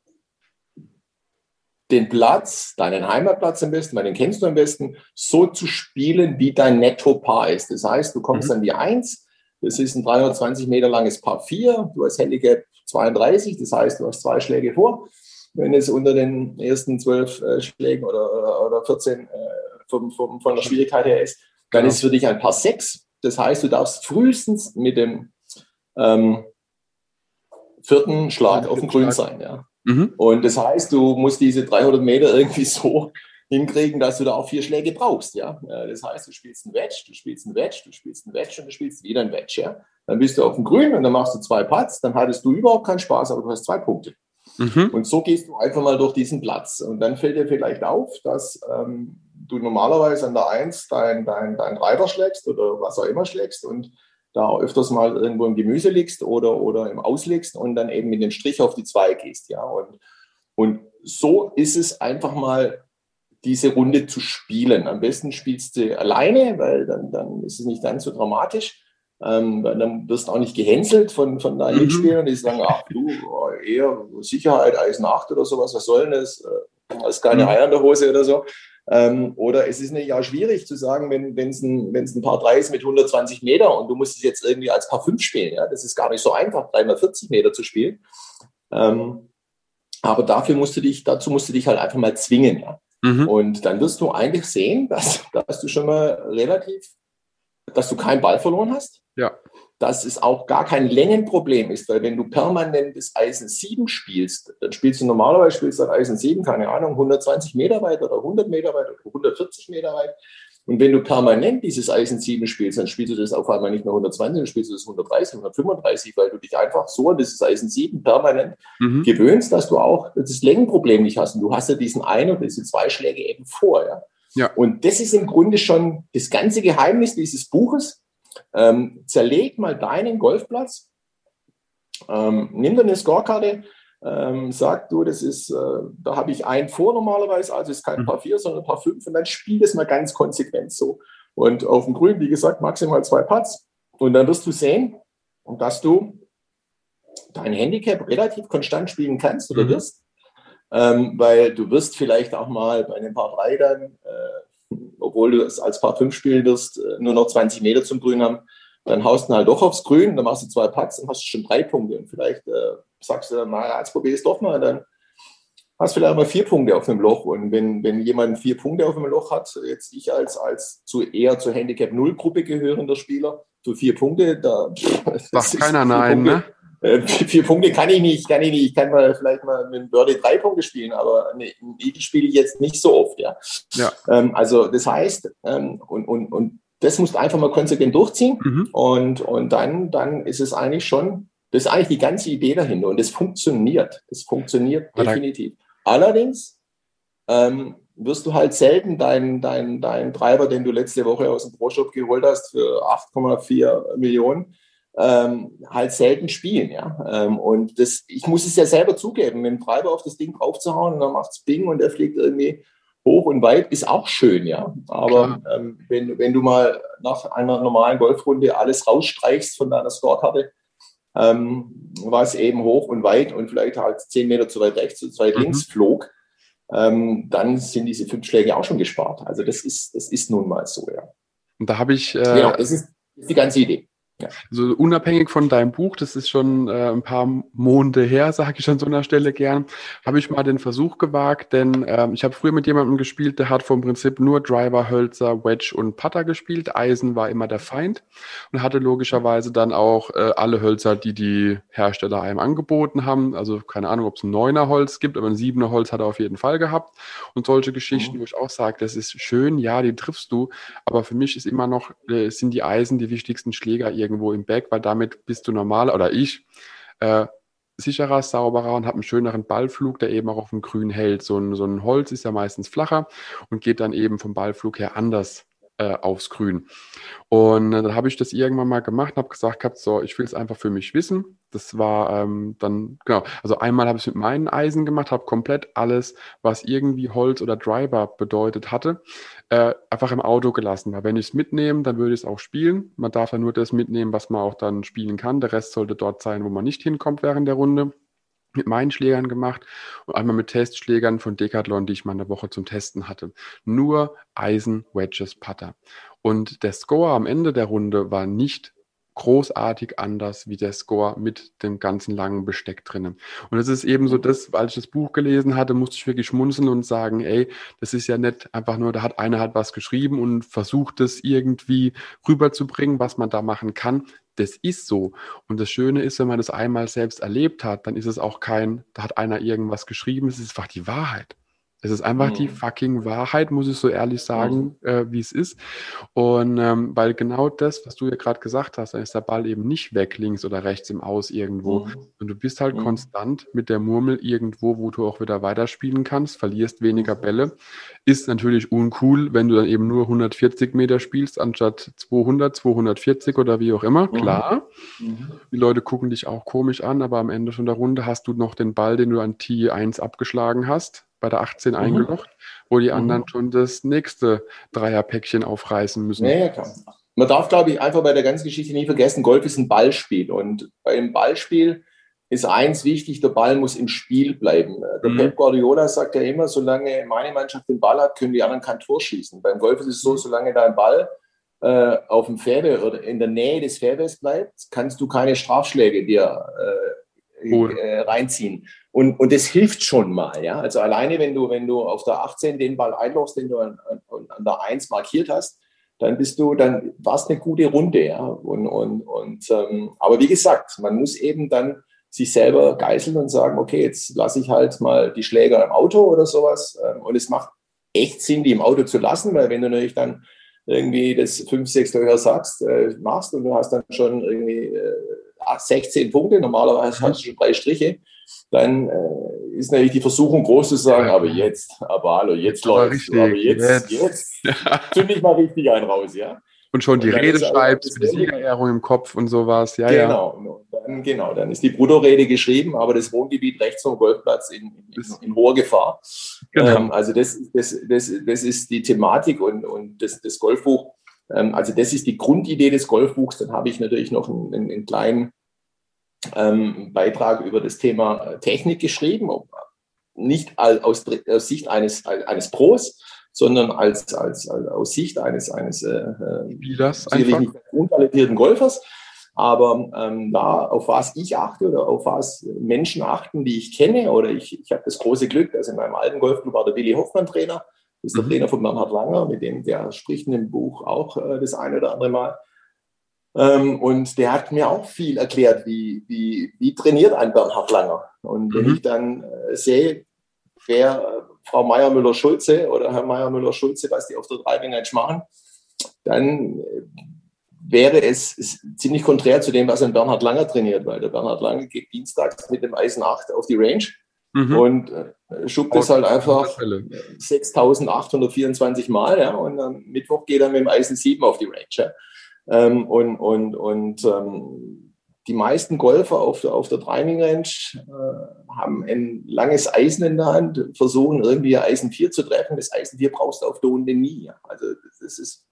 Speaker 2: den Platz, deinen Heimatplatz am besten, weil den kennst du am besten, so zu spielen, wie dein Netto-Paar ist. Das heißt, du kommst mhm. an die 1, das ist ein 320 Meter langes Paar 4, du hast Handicap 32, das heißt, du hast zwei Schläge vor. Wenn es unter den ersten zwölf äh, Schlägen oder, oder 14 äh, vom, vom, von der Schwierigkeit her ist, dann genau. ist es für dich ein Paar 6. Das heißt, du darfst frühestens mit dem ähm, vierten Schlag auf dem Grün sein. Ja. Mhm. Und das heißt, du musst diese 300 Meter irgendwie so *laughs* hinkriegen, dass du da auch vier Schläge brauchst. Ja. Das heißt, du spielst ein Wedge, du spielst ein Wedge, du spielst ein Wedge und du spielst wieder ein Wedge. Ja. Dann bist du auf dem Grün und dann machst du zwei Putts, dann hattest du überhaupt keinen Spaß, aber du hast zwei Punkte. Mhm. Und so gehst du einfach mal durch diesen Platz. Und dann fällt dir vielleicht auf, dass ähm, du normalerweise an der Eins dein, dein, dein Reiter schlägst oder was auch immer schlägst und da öfters mal irgendwo im Gemüse liegst oder, oder im Auslegst und dann eben mit dem Strich auf die zwei gehst. Ja? Und, und so ist es einfach mal, diese Runde zu spielen. Am besten spielst du alleine, weil dann, dann ist es nicht ganz so dramatisch. Ähm, dann wirst du auch nicht gehänselt von, von deinen mhm. Mitspielern, die sagen, ach du, eher Sicherheit, Eisen 8 oder sowas, was soll denn das? Äh, hast keine mhm. Eier in der Hose oder so. Ähm, oder es ist auch schwierig zu sagen, wenn es ein, wenn's ein Paar 3 ist mit 120 Meter und du musst es jetzt irgendwie als Paar 5 spielen. Ja? Das ist gar nicht so einfach, 3 mal 40 Meter zu spielen. Ähm, aber dafür musst du dich, dazu musst du dich halt einfach mal zwingen. Ja? Mhm. Und dann wirst du eigentlich sehen, dass, dass du schon mal relativ, dass du keinen Ball verloren hast.
Speaker 1: Ja
Speaker 2: dass es auch gar kein Längenproblem ist, weil wenn du permanent das Eisen 7 spielst, dann spielst du normalerweise spielst du Eisen 7, keine Ahnung, 120 Meter weit oder 100 Meter weit oder 140 Meter weit. Und wenn du permanent dieses Eisen 7 spielst, dann spielst du das auf einmal nicht mehr 120, dann spielst du das 130, 135, weil du dich einfach so an dieses Eisen 7 permanent mhm. gewöhnst, dass du auch das Längenproblem nicht hast. Und du hast ja diesen ein oder diese zwei Schläge eben vor. Ja? Ja. Und das ist im Grunde schon das ganze Geheimnis dieses Buches, ähm, zerleg mal deinen Golfplatz, ähm, nimm dir eine Scorekarte, ähm, sag du, das ist, äh, da habe ich ein vor normalerweise, also ist kein mhm. Paar 4, sondern ein Paar 5 und dann spiel das mal ganz konsequent so. Und auf dem Grün, wie gesagt, maximal zwei Putts und dann wirst du sehen, dass du dein Handicap relativ konstant spielen kannst oder mhm. wirst, ähm, weil du wirst vielleicht auch mal bei einem Paar 3 dann äh, obwohl du es als Paar 5 spielen wirst, äh, nur noch 20 Meter zum Grün haben, dann haust du halt doch aufs Grün, dann machst du zwei Putts und hast schon drei Punkte. Und vielleicht äh, sagst du dann mal, jetzt probier es doch mal, dann hast du vielleicht mal vier Punkte auf dem Loch. Und wenn, wenn jemand vier Punkte auf dem Loch hat, jetzt ich als, als zu eher zur Handicap 0 Gruppe gehörender Spieler, für vier Punkte, da
Speaker 1: sagt *laughs* keiner nein,
Speaker 2: Punkte, ne? Äh, *laughs* vier Punkte kann ich nicht, kann ich nicht. Ich kann mal vielleicht mal mit einem Birdie drei Punkte spielen, aber eine Eagle spiele ich jetzt nicht so oft, ja. ja. Ähm, also das heißt, ähm, und, und, und das musst du einfach mal konsequent durchziehen mhm. und, und dann, dann ist es eigentlich schon, das ist eigentlich die ganze Idee dahinter und das funktioniert. Das funktioniert ja, definitiv. Allerdings ähm, wirst du halt selten deinen dein, dein Treiber, den du letzte Woche aus dem Pro-Shop geholt hast, für 8,4 Millionen, ähm, halt selten spielen. Ja? Ähm, und das, ich muss es ja selber zugeben, mit dem Treiber auf das Ding draufzuhauen und dann macht es Bing und der fliegt irgendwie hoch und weit, ist auch schön, ja. Aber ähm, wenn, wenn du mal nach einer normalen Golfrunde alles rausstreichst von deiner Scorekarte, ähm, was eben hoch und weit und vielleicht halt zehn Meter zu weit rechts, zu weit mhm. links flog, ähm, dann sind diese fünf Schläge auch schon gespart. Also das ist, das ist nun mal so, ja.
Speaker 1: Und da habe ich. Äh,
Speaker 2: genau, das ist, das ist die ganze Idee.
Speaker 1: Ja. Also unabhängig von deinem Buch, das ist schon äh, ein paar Monde her, sage ich an so einer Stelle gern, habe ich mal den Versuch gewagt, denn ähm, ich habe früher mit jemandem gespielt, der hat vom Prinzip nur Driver, Hölzer, Wedge und Putter gespielt. Eisen war immer der Feind und hatte logischerweise dann auch äh, alle Hölzer, die die Hersteller einem angeboten haben. Also keine Ahnung, ob es ein neuner Holz gibt, aber ein siebener Holz hat er auf jeden Fall gehabt. Und solche Geschichten, mhm. wo ich auch sage, das ist schön, ja, die triffst du, aber für mich ist immer noch, äh, sind die Eisen die wichtigsten Schläger irgendwie irgendwo im Back, weil damit bist du normal oder ich äh, sicherer, sauberer und habe einen schöneren Ballflug, der eben auch auf dem Grün hält. So ein, so ein Holz ist ja meistens flacher und geht dann eben vom Ballflug her anders äh, aufs Grün. Und äh, dann habe ich das irgendwann mal gemacht habe gesagt gehabt, so, ich will es einfach für mich wissen. Das war ähm, dann, genau, also einmal habe ich es mit meinen Eisen gemacht, habe komplett alles, was irgendwie Holz oder Drybar bedeutet hatte, äh, einfach im Auto gelassen. Weil wenn ich es mitnehme, dann würde ich es auch spielen. Man darf ja nur das mitnehmen, was man auch dann spielen kann. Der Rest sollte dort sein, wo man nicht hinkommt während der Runde mit meinen Schlägern gemacht und einmal mit Testschlägern von Decathlon, die ich mal eine Woche zum Testen hatte. Nur Eisen, Wedges, Putter. Und der Score am Ende der Runde war nicht großartig anders wie der Score mit dem ganzen langen Besteck drinnen. Und es ist eben so das, als ich das Buch gelesen hatte, musste ich wirklich schmunzeln und sagen, ey, das ist ja nicht einfach nur, da hat einer halt was geschrieben und versucht es irgendwie rüberzubringen, was man da machen kann das ist so. Und das Schöne ist, wenn man das einmal selbst erlebt hat, dann ist es auch kein, da hat einer irgendwas geschrieben, es ist einfach die Wahrheit. Es ist einfach mhm. die fucking Wahrheit, muss ich so ehrlich sagen, mhm. äh, wie es ist. Und ähm, weil genau das, was du ja gerade gesagt hast, dann ist der Ball eben nicht weg, links oder rechts im Aus irgendwo. Mhm. Und du bist halt mhm. konstant mit der Murmel irgendwo, wo du auch wieder weiterspielen kannst, verlierst weniger mhm. Bälle. Ist natürlich uncool, wenn du dann eben nur 140 Meter spielst, anstatt 200, 240 oder wie auch immer. Mhm. Klar, die Leute gucken dich auch komisch an, aber am Ende von der Runde hast du noch den Ball, den du an T1 abgeschlagen hast bei der 18 mhm. eingelocht, wo die anderen mhm. schon das nächste Dreierpäckchen aufreißen müssen.
Speaker 2: Ja, ja, klar. Man darf, glaube ich, einfach bei der ganzen Geschichte nie vergessen, Golf ist ein Ballspiel. Und beim Ballspiel ist eins wichtig, der Ball muss im Spiel bleiben. Der mhm. Pep Guardiola sagt ja immer, solange meine Mannschaft den Ball hat, können die anderen kein Tor schießen. Beim Golf ist es so, mhm. solange dein Ball äh, auf dem Fairway oder in der Nähe des Fairways bleibt, kannst du keine Strafschläge dir äh, äh, reinziehen. Und, und das hilft schon mal, ja. Also alleine, wenn du, wenn du auf der 18 den Ball einlochst, den du an, an, an der 1 markiert hast, dann bist du, dann war es eine gute Runde, ja. Und, und, und ähm, aber wie gesagt, man muss eben dann sich selber geißeln und sagen, okay, jetzt lasse ich halt mal die Schläger im Auto oder sowas. Ähm, und es macht echt Sinn, die im Auto zu lassen, weil wenn du natürlich dann irgendwie das 5, 6 Löcher sagst, äh, machst und du hast dann schon irgendwie äh, 16 Punkte, normalerweise hast du schon drei Striche, dann äh, ist natürlich die Versuchung groß zu sagen, aber jetzt, aber hallo, jetzt läuft aber jetzt, jetzt, jetzt ja. *laughs* zünde ich mal richtig einen raus, ja.
Speaker 1: Und schon die und Rede schreibst, die Siegerehrung im Kopf und sowas, ja,
Speaker 2: genau, ja. Dann, genau, dann ist die Bruttorede geschrieben, aber das Wohngebiet rechts vom Golfplatz in, in, in hoher Gefahr. Genau. Ähm, also das, das, das, das ist die Thematik und, und das, das Golfbuch, ähm, also das ist die Grundidee des Golfbuchs. Dann habe ich natürlich noch einen, einen kleinen ähm, Beitrag über das Thema äh, Technik geschrieben, nicht aus, aus Sicht eines, eines Pros, sondern als, als, als aus Sicht eines, eines äh,
Speaker 1: Spielers,
Speaker 2: sicherlich nicht untalentierten Golfers. Aber ähm, da, auf was ich achte oder auf was Menschen achten, die ich kenne, oder ich, ich habe das große Glück, dass in meinem alten Golfclub war der Willi Hoffmann Trainer, das ist der mhm. Trainer von Bernhard Langer, mit dem der spricht in dem Buch auch äh, das eine oder andere Mal. Ähm, und der hat mir auch viel erklärt, wie, wie, wie trainiert ein Bernhard Langer. Und wenn mhm. ich dann äh, sehe, wer äh, Frau Meier-Müller-Schulze oder Herr Meier-Müller-Schulze, was die auf der Driving Range machen, dann äh, wäre es ziemlich konträr zu dem, was ein Bernhard Langer trainiert, weil der Bernhard Langer geht dienstags mit dem Eisen 8 auf die Range mhm. und äh, schubt es halt einfach 6824 Mal, ja, und am Mittwoch geht er mit dem Eisen 7 auf die Range. Ja. Ähm, und und, und ähm, die meisten Golfer auf der, auf der Driving Range äh, haben ein langes Eisen in der Hand, versuchen irgendwie Eisen 4 zu treffen. Das Eisen 4 brauchst du auf der Runde nie. Also das ist,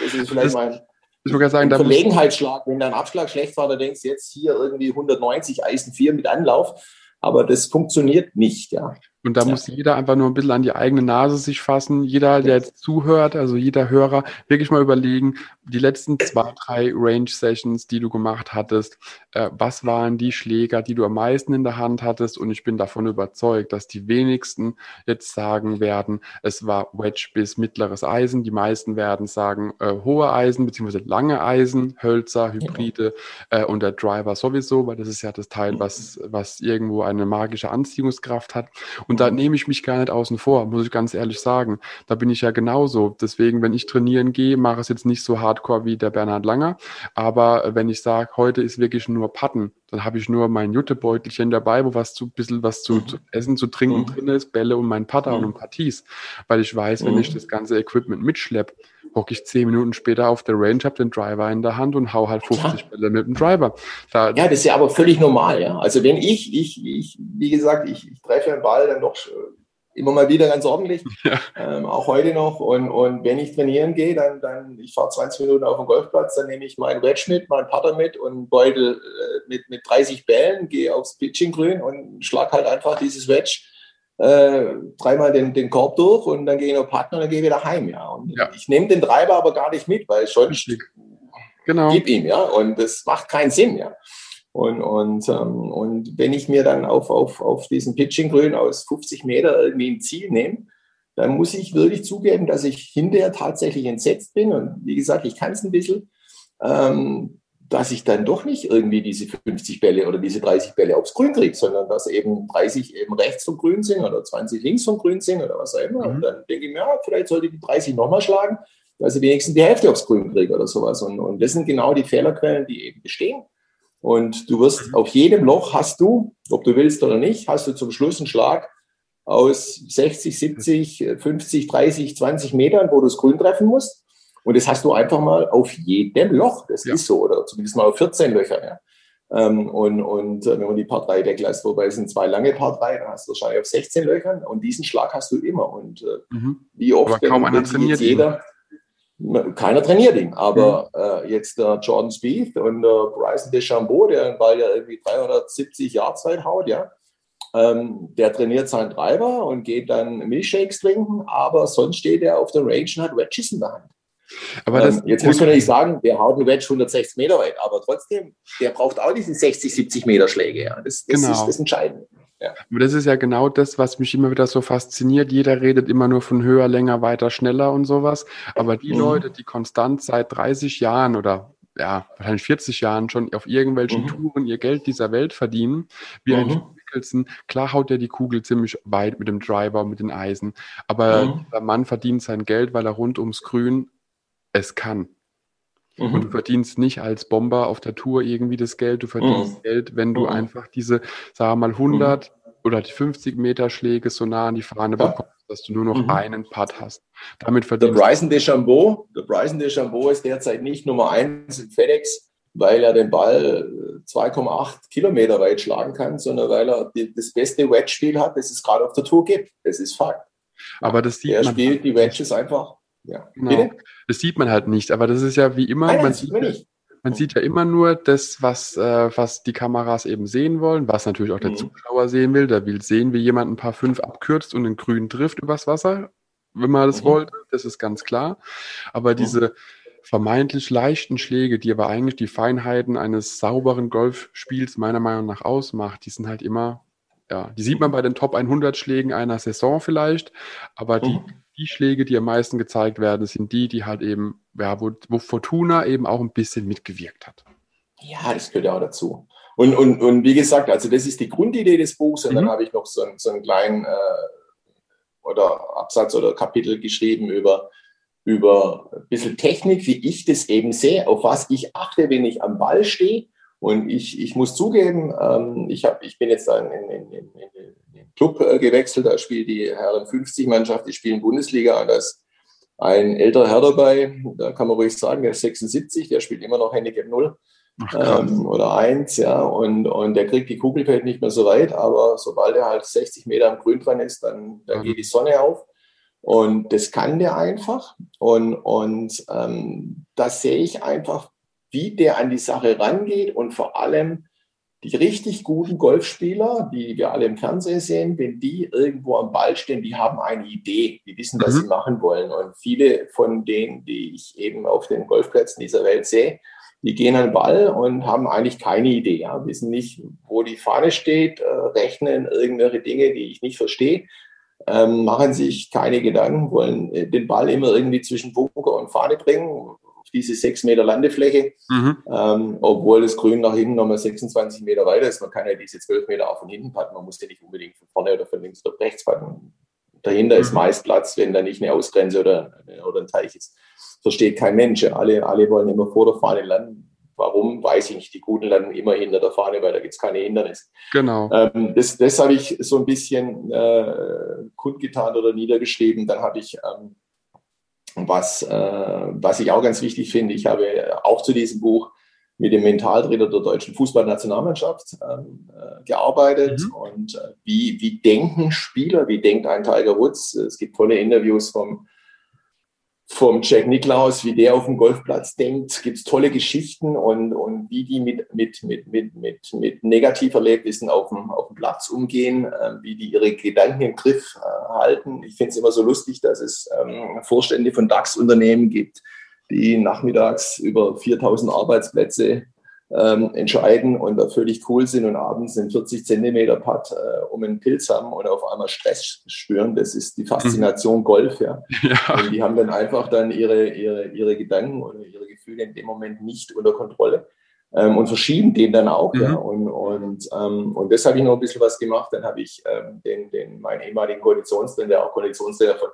Speaker 2: das ist vielleicht mein
Speaker 1: ich sagen,
Speaker 2: ein Verlegenheitsschlag. Wenn dein Abschlag schlecht war, dann denkst du jetzt hier irgendwie 190 Eisen 4 mit Anlauf. Aber das funktioniert nicht, ja.
Speaker 1: Und da ja. muss jeder einfach nur ein bisschen an die eigene Nase sich fassen. Jeder, der jetzt zuhört, also jeder Hörer, wirklich mal überlegen, die letzten zwei, drei Range-Sessions, die du gemacht hattest, äh, was waren die Schläger, die du am meisten in der Hand hattest? Und ich bin davon überzeugt, dass die wenigsten jetzt sagen werden, es war Wedge bis mittleres Eisen. Die meisten werden sagen, äh, hohe Eisen beziehungsweise lange Eisen, Hölzer, Hybride äh, und der Driver sowieso, weil das ist ja das Teil, was, was irgendwo eine magische Anziehungskraft hat. Und da nehme ich mich gar nicht außen vor, muss ich ganz ehrlich sagen. Da bin ich ja genauso. Deswegen, wenn ich trainieren gehe, mache ich es jetzt nicht so hardcore wie der Bernhard Langer. Aber wenn ich sage, heute ist wirklich nur Patten, dann habe ich nur mein Juttebeutelchen dabei, wo was zu bisschen was zu, zu essen, zu trinken mhm. drin ist, Bälle und mein Putter mhm. und ein paar Tees. Weil ich weiß, wenn ich das ganze Equipment mitschleppe, hocke ich zehn Minuten später auf der Range, habe den Driver in der Hand und hau halt 50 ja. Bälle mit dem Driver.
Speaker 2: Da ja, das ist ja aber völlig normal, ja. Also wenn ich, ich, ich wie gesagt, ich, ich treffe den Ball dann doch immer mal wieder ganz ordentlich, *laughs* ja. ähm, auch heute noch. Und, und wenn ich trainieren gehe, dann, dann ich fahre 20 Minuten auf den Golfplatz, dann nehme ich meinen Wedge mit, meinen Putter mit und einen Beutel äh, mit, mit 30 Bällen, gehe aufs Pitching-Grün und schlag halt einfach dieses Wedge äh, dreimal den, den Korb durch und dann gehe ich noch Partner und dann gehe ich wieder heim. Ja. Und ja. ich nehme den Treiber aber gar nicht mit, weil schon genau. gib ihm, ja. Und das macht keinen Sinn, ja. Und, und, ähm, und wenn ich mir dann auf, auf, auf diesen Pitching-Grün aus 50 Meter irgendwie ein Ziel nehme, dann muss ich wirklich zugeben, dass ich hinterher tatsächlich entsetzt bin. Und wie gesagt, ich kann es ein bisschen. Ähm, dass ich dann doch nicht irgendwie diese 50 Bälle oder diese 30 Bälle aufs Grün kriege, sondern dass eben 30 eben rechts vom Grün sind oder 20 links vom Grün sind oder was auch immer. Mhm. Und dann denke ich mir, ja, vielleicht sollte ich die 30 nochmal schlagen, dass ich wenigstens die Hälfte aufs Grün kriege oder sowas. Und, und das sind genau die Fehlerquellen, die eben bestehen. Und du wirst mhm. auf jedem Loch hast du, ob du willst oder nicht, hast du zum Schluss einen Schlag aus 60, 70, 50, 30, 20 Metern, wo du das Grün treffen musst. Und das hast du einfach mal auf jedem Loch. Das ja. ist so, oder zumindest mal auf 14 Löcher. Ja. Ähm, und, und äh, wenn man die Paar 3 weglässt, wobei es sind zwei lange Paar 3, dann hast du wahrscheinlich auf 16 Löchern und diesen Schlag hast du immer. Und äh, mhm. wie oft
Speaker 1: aber kaum einer trainiert
Speaker 2: jeder, ihn. keiner trainiert ihn. Aber mhm. äh, jetzt der Jordan Spieth und der Bryson DeChambeau, der den Ball ja irgendwie 370 Yards weit haut, ja, ähm, der trainiert seinen Treiber und geht dann Milchshakes trinken, aber sonst steht er auf der Range und hat Wedges in der Hand. Aber das, ähm, jetzt muss man natürlich sagen, der haut einen Wedge 160 Meter weit, aber trotzdem, der braucht auch diese 60, 70 Meter Schläge. Ja. Das, das genau. ist das Entscheidende.
Speaker 1: Ja. Aber das ist ja genau das, was mich immer wieder so fasziniert. Jeder redet immer nur von höher, länger, weiter, schneller und sowas. Aber die mhm. Leute, die konstant seit 30 Jahren oder ja, wahrscheinlich 40 Jahren schon auf irgendwelchen mhm. Touren ihr Geld dieser Welt verdienen, wie mhm. ein Mickelson, klar haut er die Kugel ziemlich weit mit dem Driver, mit den Eisen, aber mhm. der Mann verdient sein Geld, weil er rund ums Grün es kann. Mhm. Und du verdienst nicht als Bomber auf der Tour irgendwie das Geld, du verdienst mhm. Geld, wenn du mhm. einfach diese, sagen wir mal, 100 mhm. oder die 50 Meter Schläge so nah an die Fahne ja. bekommst, dass du nur noch mhm. einen Putt hast. Damit verdienst
Speaker 2: der Bryson DeChambeau, der Bryson DeChambeau ist derzeit nicht Nummer eins in FedEx, weil er den Ball 2,8 Kilometer weit schlagen kann, sondern weil er die, das beste Wedge-Spiel hat, das es gerade auf der Tour gibt. Das ist Fakt.
Speaker 1: Aber das
Speaker 2: sieht er man spielt die Wedges einfach
Speaker 1: ja. Genau. Das sieht man halt nicht, aber das ist ja wie immer, Nein, man, sieht, man, man, sieht, ja immer nur das, was, äh, was die Kameras eben sehen wollen, was natürlich auch der mhm. Zuschauer sehen will. Der will sehen, wie jemand ein paar fünf abkürzt und den grün trifft übers Wasser, wenn man das mhm. wollte, das ist ganz klar. Aber mhm. diese vermeintlich leichten Schläge, die aber eigentlich die Feinheiten eines sauberen Golfspiels meiner Meinung nach ausmacht, die sind halt immer, ja, die sieht man bei den Top 100 Schlägen einer Saison vielleicht, aber die mhm die Schläge, die am meisten gezeigt werden, sind die, die halt eben, ja, wo, wo Fortuna eben auch ein bisschen mitgewirkt hat.
Speaker 2: Ja, das gehört ja auch dazu. Und, und, und wie gesagt, also das ist die Grundidee des Buchs und mhm. dann habe ich noch so, so einen kleinen äh, oder Absatz oder Kapitel geschrieben über, über ein bisschen Technik, wie ich das eben sehe, auf was ich achte, wenn ich am Ball stehe. Und ich, ich muss zugeben, ähm, ich, hab, ich bin jetzt in, in, in, in Club äh, gewechselt. Da spielt die Herren 50-Mannschaft, die spielen Bundesliga. Und da ist ein älterer Herr dabei, da kann man ruhig sagen, der ist 76, der spielt immer noch Handicap 0 ähm, oder 1, ja. Und, und der kriegt die Kugelfeld nicht mehr so weit, aber sobald er halt 60 Meter am Grün dran ist, dann, dann geht die Sonne auf. Und das kann der einfach. Und, und ähm, das sehe ich einfach, wie der an die Sache rangeht und vor allem, die richtig guten Golfspieler, die wir alle im Fernsehen sehen, wenn die irgendwo am Ball stehen, die haben eine Idee, die wissen, was mhm. sie machen wollen. Und viele von denen, die ich eben auf den Golfplätzen dieser Welt sehe, die gehen an den Ball und haben eigentlich keine Idee, ja, wissen nicht, wo die Fahne steht, äh, rechnen irgendwelche Dinge, die ich nicht verstehe, ähm, machen sich keine Gedanken, wollen äh, den Ball immer irgendwie zwischen Bunker und Fahne bringen, diese sechs Meter Landefläche, mhm. ähm, obwohl das Grün nach hinten nochmal 26 Meter weiter ist. Man kann ja diese zwölf Meter auch von hinten patten, man muss ja nicht unbedingt von vorne oder von links oder rechts patten. Dahinter mhm. ist meist Platz, wenn da nicht eine Ausgrenze oder, oder ein Teich ist. Versteht kein Mensch. Alle, alle wollen immer vor der Fahne landen. Warum, weiß ich nicht. Die Guten landen immer hinter der Fahne, weil da gibt es keine Hindernisse.
Speaker 1: Genau.
Speaker 2: Ähm, das, das habe ich so ein bisschen äh, kundgetan oder niedergeschrieben. Dann habe ich, ähm, was, äh, was ich auch ganz wichtig finde, ich habe auch zu diesem Buch mit dem Mentaltrainer der deutschen Fußballnationalmannschaft ähm, äh, gearbeitet. Mhm. Und äh, wie, wie denken Spieler, wie denkt ein Tiger Woods? Es gibt tolle Interviews vom vom Jack Nicklaus, wie der auf dem Golfplatz denkt, gibt es tolle Geschichten und, und wie die mit, mit, mit, mit, mit, mit Negativerlebnissen auf dem, auf dem Platz umgehen, äh, wie die ihre Gedanken im Griff äh, halten. Ich finde es immer so lustig, dass es ähm, Vorstände von DAX-Unternehmen gibt, die nachmittags über 4000 Arbeitsplätze ähm, entscheiden und da völlig cool sind und abends einen 40 Zentimeter Putt äh, um einen Pilz haben und auf einmal Stress spüren. Das ist die Faszination mhm. Golf, ja. ja. Und die haben dann einfach dann ihre, ihre, ihre Gedanken oder ihre Gefühle in dem Moment nicht unter Kontrolle. Ähm, und verschieben den dann auch. Mhm. Ja. Und, und, ähm, und das habe ich noch ein bisschen was gemacht. Dann habe ich ähm, den, den, meinen ehemaligen Koalitionstrainer, der auch Koalitionstrainer von,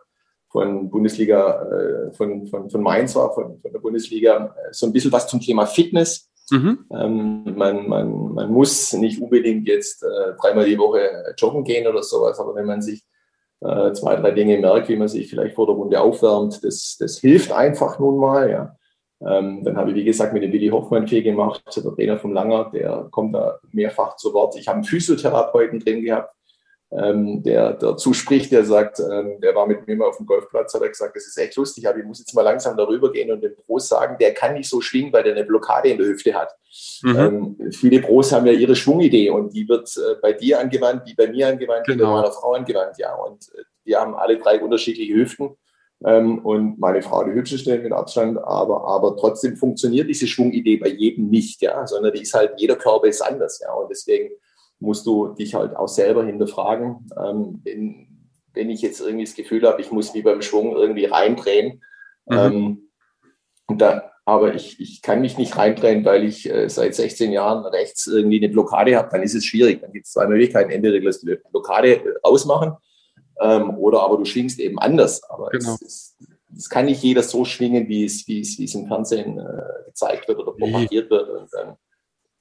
Speaker 2: von Bundesliga, äh, von, von, von Mainz war, von, von der Bundesliga, äh, so ein bisschen was zum Thema Fitness Mhm. Ähm, man, man, man muss nicht unbedingt jetzt äh, dreimal die Woche joggen gehen oder sowas, aber wenn man sich äh, zwei, drei Dinge merkt, wie man sich vielleicht vor der Runde aufwärmt, das, das hilft einfach nun mal. Ja. Ähm, dann habe ich, wie gesagt, mit dem Willi Hoffmann viel gemacht, der Trainer vom Langer, der kommt da mehrfach zu Wort. Ich habe einen Physiotherapeuten drin gehabt, ähm, der dazu spricht, der sagt, ähm, der war mit mir mal auf dem Golfplatz, hat er gesagt, das ist echt lustig, aber ich muss jetzt mal langsam darüber gehen und dem Pros sagen, der kann nicht so schwingen, weil der eine Blockade in der Hüfte hat. Mhm. Ähm, viele Pros haben ja ihre Schwungidee und die wird äh, bei dir angewandt, wie bei mir angewandt, genau. wie bei meiner Frau angewandt, ja. Und äh, wir haben alle drei unterschiedliche Hüften. Ähm, und meine Frau die hübscheste mit Abstand, aber, aber trotzdem funktioniert diese Schwungidee bei jedem nicht, ja, sondern die ist halt, jeder Körper ist anders, ja. Und deswegen musst du dich halt auch selber hinterfragen. Ähm, wenn, wenn ich jetzt irgendwie das Gefühl habe, ich muss wie beim Schwung irgendwie reindrehen, mhm. ähm, da, aber ich, ich kann mich nicht reindrehen, weil ich äh, seit 16 Jahren rechts irgendwie eine Blockade habe, dann ist es schwierig. Dann gibt es zwei Möglichkeiten. Entweder du lässt die Blockade ausmachen ähm, oder aber du schwingst eben anders. Aber genau. es, es, es, kann nicht jeder so schwingen, wie es, wie es, wie es im Fernsehen äh, gezeigt wird oder propagiert wird. Und dann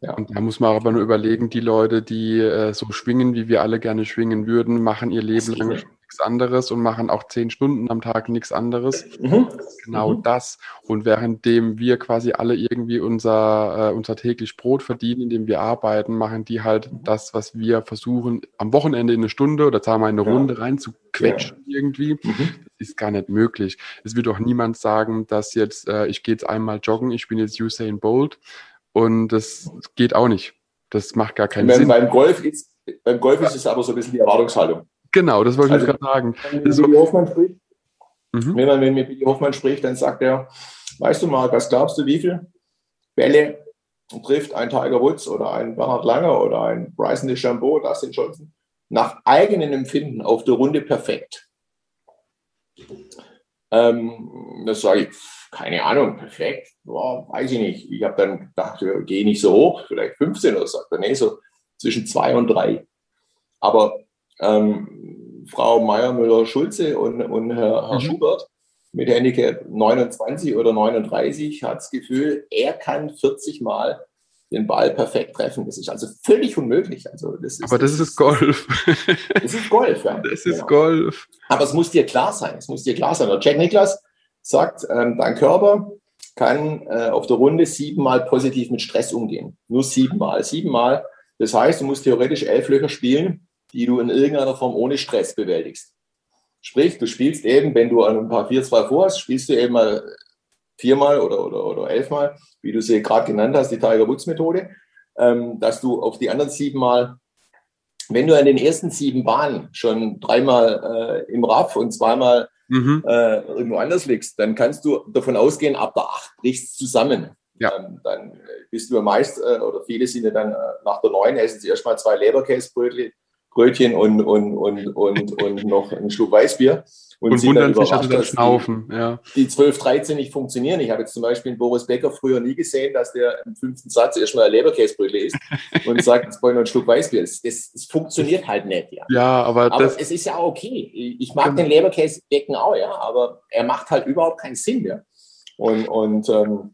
Speaker 1: ja. Und da muss man aber nur überlegen, die Leute, die äh, so schwingen, wie wir alle gerne schwingen würden, machen ihr Leben lang nichts anderes und machen auch zehn Stunden am Tag nichts anderes. Mhm. Genau mhm. das. Und währenddem wir quasi alle irgendwie unser, äh, unser täglich Brot verdienen, indem wir arbeiten, machen die halt mhm. das, was wir versuchen, am Wochenende in eine Stunde oder sagen wir in eine ja. Runde reinzuquetschen ja. irgendwie. Mhm. Das ist gar nicht möglich. Es wird auch niemand sagen, dass jetzt, äh, ich gehe jetzt einmal joggen, ich bin jetzt Usain Bolt und das geht auch nicht. Das macht gar keinen
Speaker 2: beim,
Speaker 1: Sinn.
Speaker 2: Beim Golf, ist, beim Golf ist es aber so ein bisschen die Erwartungshaltung.
Speaker 1: Genau, das wollte also, ich gerade sagen.
Speaker 2: Wenn, so, Hoffmann spricht, mhm. wenn man mit Billy Hoffmann spricht, dann sagt er, weißt du mal, was glaubst du, wie viele Bälle trifft ein Tiger Woods oder ein Bernhard Langer oder ein Bryson DeChambeau, Dustin Johnson, nach eigenem Empfinden auf der Runde perfekt? Ähm, das sage ich, keine Ahnung, perfekt, boah, weiß ich nicht. Ich habe dann gedacht, ja, geh nicht so hoch, vielleicht 15 oder so. Nee, so zwischen zwei und drei. Aber ähm, Frau Meier-Müller-Schulze und, und Herr, Herr mhm. Schubert mit Handicap 29 oder 39 hat das Gefühl, er kann 40 Mal den Ball perfekt treffen. Das ist also völlig unmöglich. Also
Speaker 1: das ist, Aber das, das ist Golf.
Speaker 2: Das ist Golf, ja.
Speaker 1: Das ist genau. Golf.
Speaker 2: Aber es muss dir klar sein. Es muss dir klar sein. Und Jack Nicklaus sagt, ähm, dein Körper kann äh, auf der Runde siebenmal positiv mit Stress umgehen. Nur siebenmal. Siebenmal. Das heißt, du musst theoretisch elf Löcher spielen, die du in irgendeiner Form ohne Stress bewältigst. Sprich, du spielst eben, wenn du ein paar 4-2 vorhast, spielst du eben mal viermal oder, oder, oder elfmal, wie du sie gerade genannt hast, die Tiger Woods Methode, ähm, dass du auf die anderen siebenmal, wenn du an den ersten sieben Bahnen schon dreimal äh, im Raff und zweimal mhm. äh, irgendwo anders liegst, dann kannst du davon ausgehen, ab der 8 brichst zusammen. Ja. Dann, dann bist du meist, äh, oder viele sind ja dann äh, nach der 9 essen sie erstmal zwei Leberkäsebrötchen, Brötchen und, und, und, und, und noch einen Schluck Weißbier.
Speaker 1: Und, und wundern sich, sie dann schnaufen.
Speaker 2: Ja. die 12, 13 nicht funktionieren. Ich habe jetzt zum Beispiel Boris Becker früher nie gesehen, dass der im fünften Satz erstmal ein Leberkäsebrötchen isst *laughs* und sagt, jetzt ich noch einen Schluck Weißbier. Das, das, das funktioniert halt nicht. Ja,
Speaker 1: ja aber,
Speaker 2: aber es ist ja auch okay. Ich mag den Leberkäse decken auch, ja, aber er macht halt überhaupt keinen Sinn. Ja. Und, und ähm,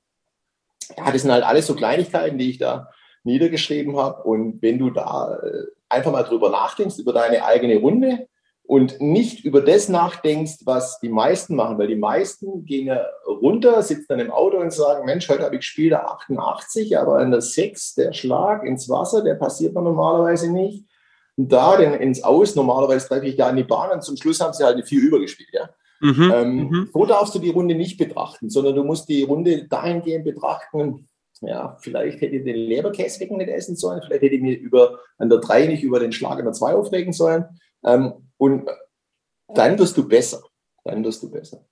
Speaker 2: ja, das sind halt alles so Kleinigkeiten, die ich da niedergeschrieben habe. Und wenn du da äh, einfach mal drüber nachdenkst, über deine eigene Runde und nicht über das nachdenkst, was die meisten machen, weil die meisten gehen ja runter, sitzen dann im Auto und sagen, Mensch, heute habe ich gespielt 88, aber in der 6 der Schlag ins Wasser, der passiert man normalerweise nicht. Und da denn ins Aus, normalerweise treffe ich da in die Bahn und zum Schluss haben sie halt eine 4 übergespielt. Ja? Mhm, ähm, mhm. So darfst du die Runde nicht betrachten, sondern du musst die Runde dahingehend betrachten, ja, vielleicht hätte ich den Leberkäse nicht essen sollen, vielleicht hätte ich mir über, an der 3 nicht über den Schlag an der 2 aufregen sollen. Ähm, und dann wirst du besser. Dann wirst du besser.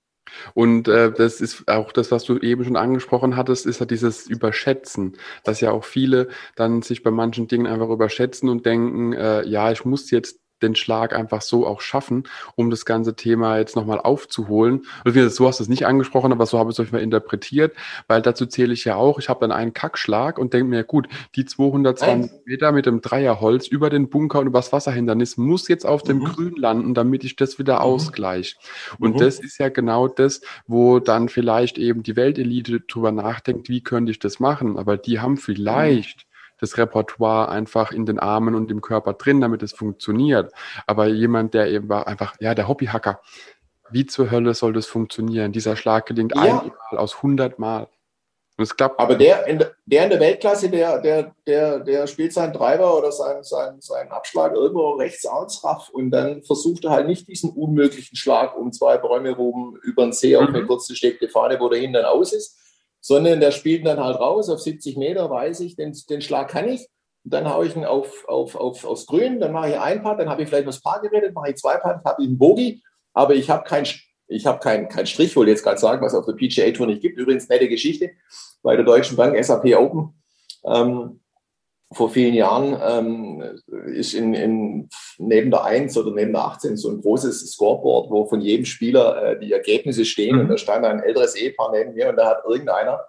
Speaker 1: Und äh, das ist auch das, was du eben schon angesprochen hattest, ist ja dieses Überschätzen, dass ja auch viele dann sich bei manchen Dingen einfach überschätzen und denken, äh, ja, ich muss jetzt den Schlag einfach so auch schaffen, um das ganze Thema jetzt nochmal aufzuholen. Und so hast du es nicht angesprochen, aber so habe ich es euch mal interpretiert, weil dazu zähle ich ja auch, ich habe dann einen Kackschlag und denke mir, gut, die 220 Nein. Meter mit dem Dreierholz über den Bunker und übers Wasserhindernis muss jetzt auf dem mhm. Grün landen, damit ich das wieder mhm. ausgleiche. Und mhm. das ist ja genau das, wo dann vielleicht eben die Weltelite drüber nachdenkt, wie könnte ich das machen? Aber die haben vielleicht das Repertoire einfach in den Armen und im Körper drin, damit es funktioniert. Aber jemand, der eben war, einfach, ja, der Hobbyhacker, wie zur Hölle soll das funktionieren? Dieser Schlag gelingt ja. einmal aus 100 Mal.
Speaker 2: Und es klappt. Aber der in, der in der Weltklasse, der, der, der, der spielt seinen Treiber oder seinen, seinen, seinen Abschlag irgendwo rechts raff und dann versucht er halt nicht diesen unmöglichen Schlag um zwei Bäume rum über den See mhm. auf eine kurze steckte Fahne, wo der hinten aus ist, sondern der spielt dann halt raus auf 70 Meter, weiß ich, den, den Schlag kann ich. Und dann haue ich ihn auf, auf, auf, aufs Grün, dann mache ich ein Part, dann habe ich vielleicht noch das Paar geredet, mache ich zwei Part, habe ich einen Bogi, aber ich habe kein, ich habe kein, kein Strich, wollte jetzt gerade sagen, was auf der PGA Tour nicht gibt. Übrigens nette Geschichte bei der Deutschen Bank SAP Open. Ähm, vor vielen Jahren ähm, ist in, in, neben der 1 oder neben der 18 so ein großes Scoreboard, wo von jedem Spieler äh, die Ergebnisse stehen. Mhm. Und da stand ein älteres Ehepaar neben mir und da hat irgendeiner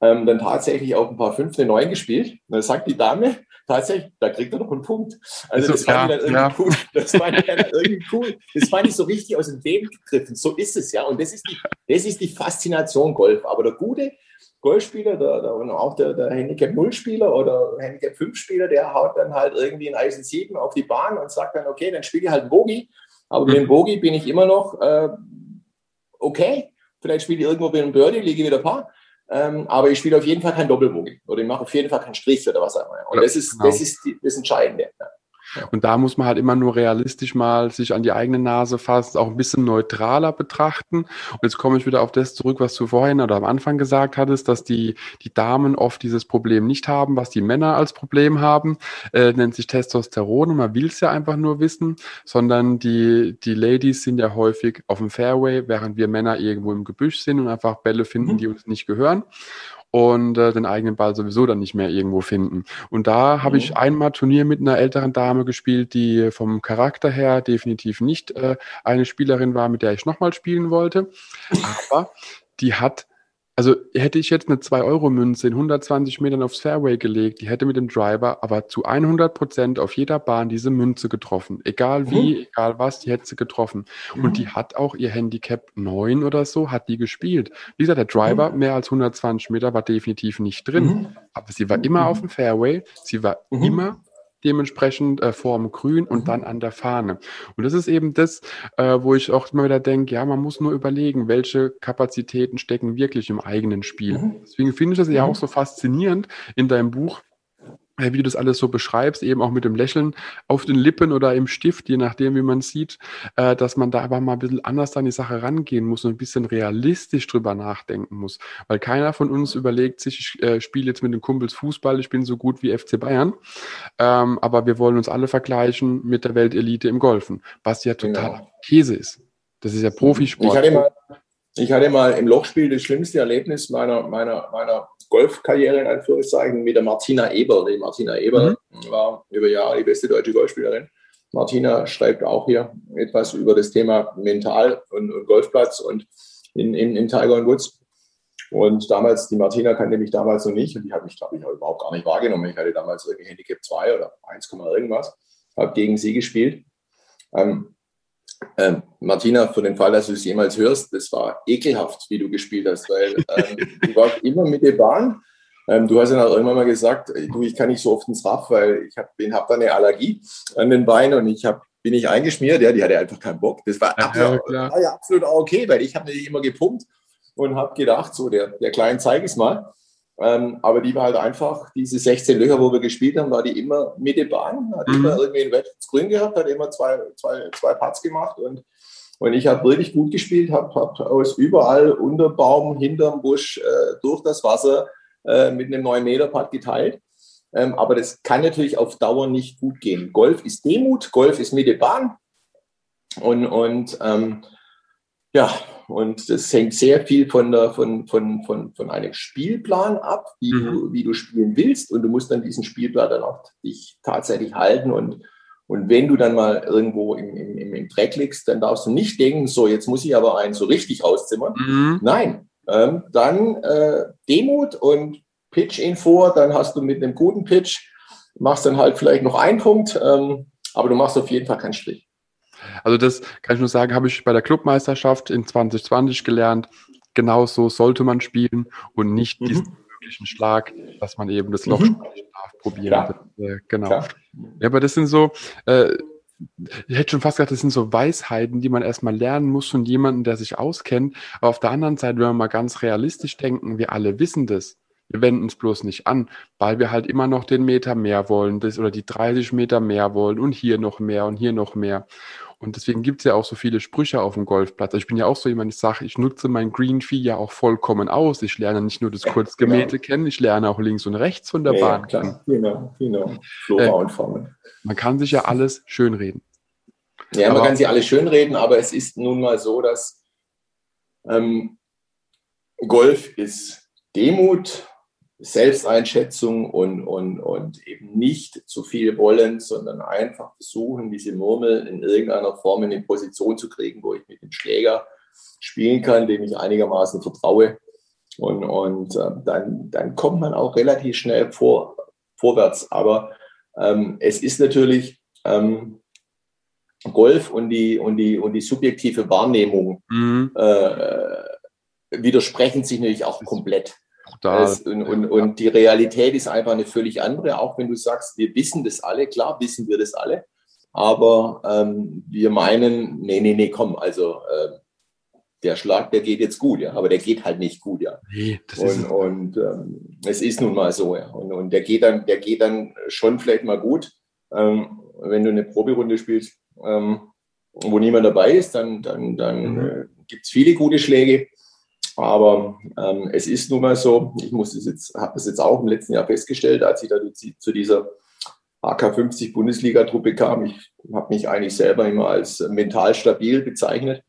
Speaker 2: ähm, dann tatsächlich auch ein paar fünfte, neun gespielt. Und dann sagt die Dame, tatsächlich, da kriegt er noch einen Punkt. Also das fand ich dann irgendwie ja. cool. Das fand ich dann irgendwie cool. Das fand ich so richtig aus dem Leben gegriffen. So ist es ja. Und das ist die, das ist die Faszination Golf. Aber der Gute, Golfspieler der, der, und auch der, der Handicap 0-Spieler oder Handicap 5-Spieler, der haut dann halt irgendwie ein Eisen 7 auf die Bahn und sagt dann, okay, dann spiele ich halt einen Bogi. Aber mit dem Bogi bin ich immer noch äh, okay. Vielleicht spiele ich irgendwo mit einem Birdie, liege wieder ein paar. Ähm, aber ich spiele auf jeden Fall kein Doppelbogi oder ich mache auf jeden Fall keinen Strich oder was auch immer. Und das ist, genau. das ist die, das Entscheidende.
Speaker 1: Und da muss man halt immer nur realistisch mal sich an die eigene Nase fassen, auch ein bisschen neutraler betrachten. Und jetzt komme ich wieder auf das zurück, was du vorhin oder am Anfang gesagt hattest, dass die, die Damen oft dieses Problem nicht haben, was die Männer als Problem haben, äh, nennt sich Testosteron und man will es ja einfach nur wissen, sondern die, die Ladies sind ja häufig auf dem Fairway, während wir Männer irgendwo im Gebüsch sind und einfach Bälle finden, mhm. die uns nicht gehören und äh, den eigenen Ball sowieso dann nicht mehr irgendwo finden. Und da habe mhm. ich einmal Turnier mit einer älteren Dame gespielt, die vom Charakter her definitiv nicht äh, eine Spielerin war, mit der ich nochmal spielen wollte. Aber die hat also hätte ich jetzt eine 2-Euro-Münze in 120 Metern aufs Fairway gelegt, die hätte mit dem Driver aber zu 100 Prozent auf jeder Bahn diese Münze getroffen. Egal wie, mhm. egal was, die hätte sie getroffen. Mhm. Und die hat auch ihr Handicap 9 oder so, hat die gespielt. Wie gesagt, der Driver mhm. mehr als 120 Meter war definitiv nicht drin. Mhm. Aber sie war immer auf mhm. dem Fairway, sie war mhm. immer dementsprechend äh, vorm Grün und mhm. dann an der Fahne. Und das ist eben das, äh, wo ich auch immer wieder denke, ja, man muss nur überlegen, welche Kapazitäten stecken wirklich im eigenen Spiel. Mhm. Deswegen finde ich das ja mhm. auch so faszinierend in deinem Buch, wie du das alles so beschreibst, eben auch mit dem Lächeln auf den Lippen oder im Stift, je nachdem, wie man sieht, äh, dass man da aber mal ein bisschen anders an die Sache rangehen muss und ein bisschen realistisch drüber nachdenken muss. Weil keiner von uns überlegt sich, ich äh, spiele jetzt mit den Kumpels Fußball, ich bin so gut wie FC Bayern, ähm, aber wir wollen uns alle vergleichen mit der Weltelite im Golfen, was ja total genau. Käse ist. Das ist ja Profisport.
Speaker 2: Ich hatte, mal, ich hatte mal im Lochspiel das schlimmste Erlebnis meiner, meiner, meiner Golfkarriere in Anführungszeichen mit der Martina Eber. Die Martina Eber mhm. war über Jahre die beste deutsche Golfspielerin. Martina schreibt auch hier etwas über das Thema Mental und, und Golfplatz und in, in, in Tiger und Woods. Und damals, die Martina kannte mich damals noch nicht und die hat mich, glaube ich, auch überhaupt gar nicht wahrgenommen. Ich hatte damals irgendwie Handicap 2 oder 1, irgendwas, habe gegen sie gespielt. Ähm, ähm, Martina, für den Fall, dass du es jemals hörst, das war ekelhaft, wie du gespielt hast, weil ähm, du warst immer mit der Bahn. Ähm, du hast dann auch irgendwann mal gesagt, du, ich kann nicht so oft ins Raff, weil ich habe hab da eine Allergie an den Beinen und ich hab, bin nicht eingeschmiert. Ja, die hatte einfach keinen Bock. Das war, ja, absolut, war ja absolut okay, weil ich habe natürlich immer gepumpt und habe gedacht, so der, der Kleinen zeige ich es mal. Ähm, aber die war halt einfach, diese 16 Löcher, wo wir gespielt haben, war die immer Mitte Bahn, hat mhm. immer irgendwie ein Wettbewerb grün gehabt, hat immer zwei, zwei, zwei Putts gemacht und, und ich habe wirklich gut gespielt, habe hab aus überall unter Baum, hinterm Busch, äh, durch das Wasser äh, mit einem 9 Meter Putt geteilt. Ähm, aber das kann natürlich auf Dauer nicht gut gehen. Golf ist Demut, Golf ist Mitte Bahn und, und ähm, ja, und das hängt sehr viel von, der, von, von, von, von einem Spielplan ab, wie, mhm. du, wie du spielen willst. Und du musst dann diesen Spielplan dann auch dich tatsächlich halten. Und, und wenn du dann mal irgendwo im, im, im Dreck liegst, dann darfst du nicht denken, so, jetzt muss ich aber einen so richtig auszimmern. Mhm. Nein, ähm, dann äh, Demut und Pitch ihn vor. Dann hast du mit einem guten Pitch, machst dann halt vielleicht noch einen Punkt, ähm, aber du machst auf jeden Fall keinen Strich.
Speaker 1: Also das kann ich nur sagen, habe ich bei der Clubmeisterschaft in 2020 gelernt. Genau so sollte man spielen und nicht mhm. diesen möglichen Schlag, dass man eben das Loch mhm. darf, probieren. Das, äh, genau. Klar. Ja, aber das sind so, äh, ich hätte schon fast gesagt, das sind so Weisheiten, die man erstmal lernen muss von jemandem, der sich auskennt. Aber auf der anderen Seite, wenn wir mal ganz realistisch denken, wir alle wissen das. Wir wenden es bloß nicht an, weil wir halt immer noch den Meter mehr wollen das, oder die 30 Meter mehr wollen und hier noch mehr und hier noch mehr. Und deswegen gibt es ja auch so viele Sprüche auf dem Golfplatz. Also ich bin ja auch so jemand, ich sage, ich nutze mein Green Fee ja auch vollkommen aus. Ich lerne nicht nur das Kurzgemähte genau. kennen, ich lerne auch links und rechts von der ja, Bahn
Speaker 2: klar. kennen. Genau, genau. Flora äh, und Formen.
Speaker 1: Man kann sich ja alles schönreden.
Speaker 2: Ja, aber, man kann sich alles schönreden, aber es ist nun mal so, dass ähm, Golf ist Demut Selbsteinschätzung und, und, und eben nicht zu viel wollen, sondern einfach versuchen, diese Murmel in irgendeiner Form in eine Position zu kriegen, wo ich mit dem Schläger spielen kann, dem ich einigermaßen vertraue. Und, und äh, dann, dann kommt man auch relativ schnell vor, vorwärts. Aber ähm, es ist natürlich ähm, Golf und die, und, die, und die subjektive Wahrnehmung mhm. äh, widersprechen sich natürlich auch komplett. Das, und, und, und die Realität ist einfach eine völlig andere, auch wenn du sagst, wir wissen das alle, klar wissen wir das alle, aber ähm, wir meinen, nee, nee, nee, komm, also äh, der Schlag, der geht jetzt gut, ja, aber der geht halt nicht gut, ja. Nee, das und ist und ähm, es ist nun mal so, ja. Und, und der geht dann, der geht dann schon vielleicht mal gut. Ähm, wenn du eine Proberunde spielst, ähm, wo niemand dabei ist, dann, dann, dann mhm. äh, gibt es viele gute Schläge. Aber ähm, es ist nun mal so, ich muss es jetzt, habe es jetzt auch im letzten Jahr festgestellt, als ich da zu dieser AK50 Bundesliga-Truppe kam. Ich habe mich eigentlich selber immer als mental stabil bezeichnet.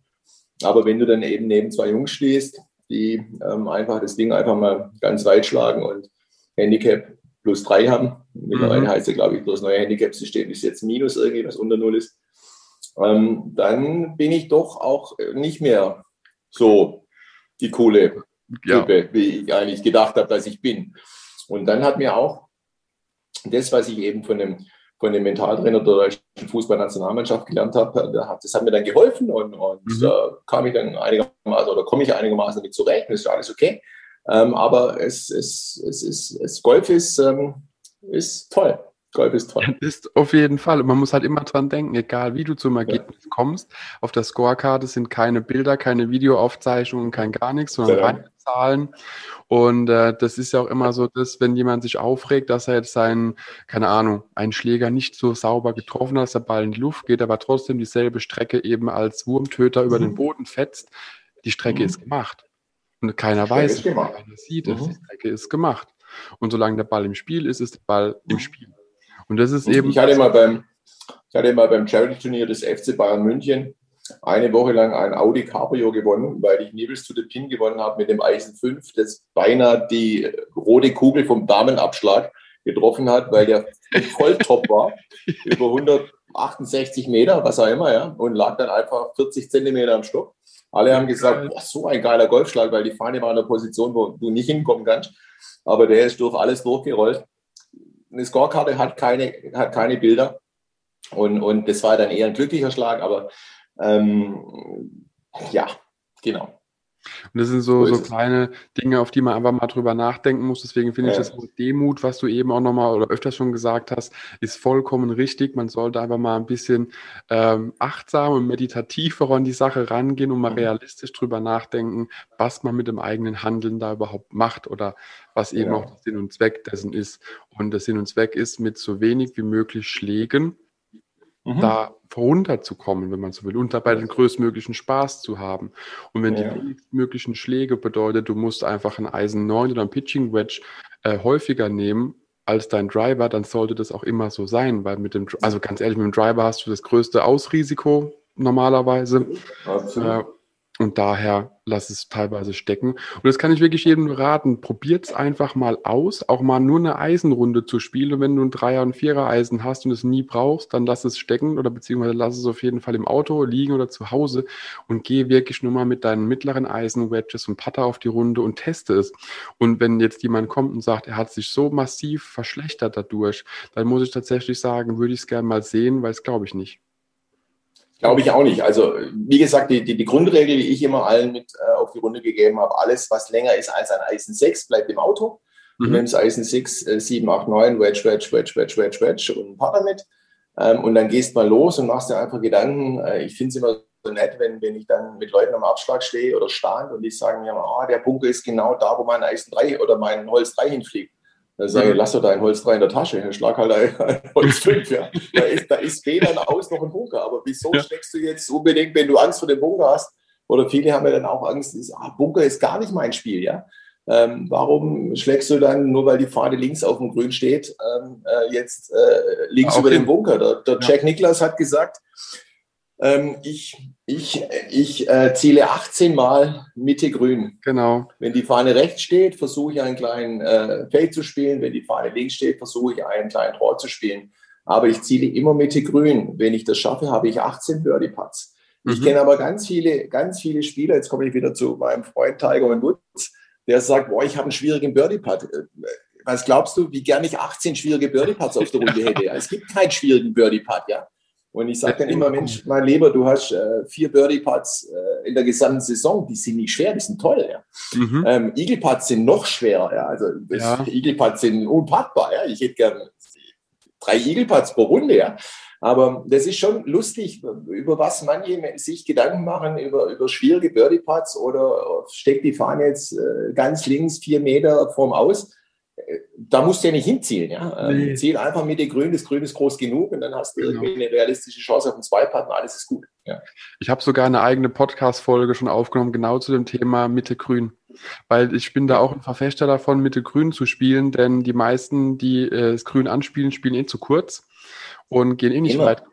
Speaker 2: Aber wenn du dann eben neben zwei Jungs stehst, die ähm, einfach das Ding einfach mal ganz weit schlagen und Handicap plus drei haben, mittlerweile mhm. heißt ja, glaube ich, bloß neue Handicap-System ist jetzt minus irgendwie, was unter Null ist, ähm, dann bin ich doch auch nicht mehr so die coole Type, ja. wie ich eigentlich gedacht habe, dass ich bin. Und dann hat mir auch das, was ich eben von dem, von dem Mentaltrainer der deutschen Fußballnationalmannschaft gelernt habe, das hat mir dann geholfen und, und mhm. da kam ich dann einigermaßen oder komme ich einigermaßen damit zurecht, ist alles okay. Ähm, aber es, es, es, ist, es Golf ist, ähm, ist toll. Golf ist toll.
Speaker 1: Ist auf jeden Fall. Und man muss halt immer dran denken, egal wie du zum Ergebnis ja. kommst. Auf der Scorekarte sind keine Bilder, keine Videoaufzeichnungen, kein gar nichts, sondern ja. reine Zahlen. Und äh, das ist ja auch immer so, dass wenn jemand sich aufregt, dass er jetzt seinen, keine Ahnung, einen Schläger nicht so sauber getroffen hat, dass der Ball in die Luft geht, aber trotzdem dieselbe Strecke eben als Wurmtöter mhm. über den mhm. Boden fetzt, die Strecke mhm. ist gemacht. Und keiner weiß, keiner sieht es, mhm. die Strecke ist gemacht. Und solange der Ball im Spiel ist, ist der Ball im mhm. Spiel. Und das ist eben.
Speaker 2: Ich hatte mal beim, ich hatte mal beim Charity-Turnier des FC Bayern München eine Woche lang ein Audi Cabrio gewonnen, weil ich Nibels to the Pin gewonnen habe mit dem Eisen 5, das beinahe die rote Kugel vom Damenabschlag getroffen hat, weil der voll top war. *laughs* Über 100, 68 Meter, was auch immer, ja, und lag dann einfach 40 Zentimeter am Stock. Alle haben gesagt, boah, so ein geiler Golfschlag, weil die Fahne war in einer Position, wo du nicht hinkommen kannst. Aber der ist durch alles durchgerollt. Eine Scorekarte hat keine, hat keine Bilder. Und, und das war dann eher ein glücklicher Schlag, aber ähm, ja, genau.
Speaker 1: Und das sind so, so, so kleine Dinge, auf die man einfach mal drüber nachdenken muss. Deswegen finde ja. ich das Wort Demut, was du eben auch nochmal oder öfters schon gesagt hast, ist vollkommen richtig. Man sollte einfach mal ein bisschen ähm, achtsam und meditativer an die Sache rangehen und mal mhm. realistisch drüber nachdenken, was man mit dem eigenen Handeln da überhaupt macht oder was eben ja. auch der Sinn und Zweck dessen ist. Und der Sinn und Zweck ist, mit so wenig wie möglich Schlägen mhm. da runterzukommen, wenn man so will, und dabei den größtmöglichen Spaß zu haben. Und wenn ja. die wenigstmöglichen Schläge bedeutet, du musst einfach ein Eisen 9 oder ein Pitching Wedge äh, häufiger nehmen als dein Driver, dann sollte das auch immer so sein, weil mit dem, also ganz ehrlich, mit dem Driver hast du das größte Ausrisiko normalerweise. Äh, und daher lass es teilweise stecken. Und das kann ich wirklich jedem raten. Probiert es einfach mal aus, auch mal nur eine Eisenrunde zu spielen. Und wenn du ein Dreier- und Vierer-Eisen hast und es nie brauchst, dann lass es stecken oder beziehungsweise lass es auf jeden Fall im Auto liegen oder zu Hause und geh wirklich nur mal mit deinen mittleren Eisen, Wedges und Putter auf die Runde und teste es. Und wenn jetzt jemand kommt und sagt, er hat sich so massiv verschlechtert dadurch, dann muss ich tatsächlich sagen, würde ich es gerne mal sehen, weil es glaube ich nicht.
Speaker 2: Glaube ich auch nicht. Also, wie gesagt, die, die, die Grundregel, die ich immer allen mit äh, auf die Runde gegeben habe, alles, was länger ist als ein Eisen 6, bleibt im Auto. Mhm. Du nimmst Eisen 6, äh, 7, 8, 9, Wedge, Wedge, Wedge, Wedge, Wedge, Wedge und ein Partner mit. Ähm, und dann gehst mal los und machst dir einfach Gedanken. Äh, ich finde es immer so nett, wenn, wenn ich dann mit Leuten am Abschlag stehe oder stand und die sagen mir, oh, der Bunker ist genau da, wo mein Eisen 3 oder mein Holz 3 hinfliegt. Dann sage ich, lass doch dein Holz 3 in der Tasche, dann schlag halt ein *laughs* Holz 5. Ja. Da, ist, da ist weder aus noch ein Bunker. Aber wieso ja. steckst du jetzt unbedingt, wenn du Angst vor dem Bunker hast? Oder viele haben ja dann auch Angst, ist, ah, Bunker ist gar nicht mein Spiel. Ja. Ähm, warum schlägst du dann, nur weil die Fahne links auf dem Grün steht, ähm, äh, jetzt äh, links ja, über den Bunker? Der, der Jack Nicklaus hat gesagt, ähm, ich ich, ich äh, ziele 18 Mal Mitte grün.
Speaker 1: Genau.
Speaker 2: Wenn die Fahne rechts steht, versuche ich einen kleinen äh, Feld zu spielen. Wenn die Fahne links steht, versuche ich einen kleinen Draw zu spielen. Aber ich ziele immer Mitte grün. Wenn ich das schaffe, habe ich 18 Birdie Putts. Mhm. Ich kenne aber ganz viele, ganz viele Spieler. Jetzt komme ich wieder zu meinem Freund Tiger Woods, der sagt, boah, ich habe einen schwierigen Birdie Putt. Was glaubst du, wie gerne ich 18 schwierige Birdie Putts auf der Runde *laughs* hätte? Es gibt keinen schwierigen Birdie Putt, ja. Und ich sage dann immer, Mensch, mein Lieber, du hast äh, vier Birdie-Putts äh, in der gesamten Saison, die sind nicht schwer, die sind toll. Ja. Mhm. Ähm, Eagle-Putts sind noch schwerer. Ja. Also ja. Eagle-Putts sind unpackbar. Ja. Ich hätte gern drei Eagle-Putts pro Runde. Ja. Aber das ist schon lustig, über was manche sich Gedanken machen, über, über schwierige Birdie-Putts oder steckt die Fahne jetzt äh, ganz links vier Meter vorm Aus da musst du ja nicht hinzielen. Ja? Ähm, nee. Ziel einfach mit dem Grün, das Grün ist groß genug und dann hast du genau. irgendwie eine realistische Chance auf einen Zweipartner, alles ist gut. Ja.
Speaker 1: Ich habe sogar eine eigene Podcast-Folge schon aufgenommen, genau zu dem Thema Mitte Grün. Weil ich bin da auch ein Verfechter davon, Mitte Grün zu spielen, denn die meisten, die äh, das Grün anspielen, spielen eh zu kurz und gehen eh nicht weit.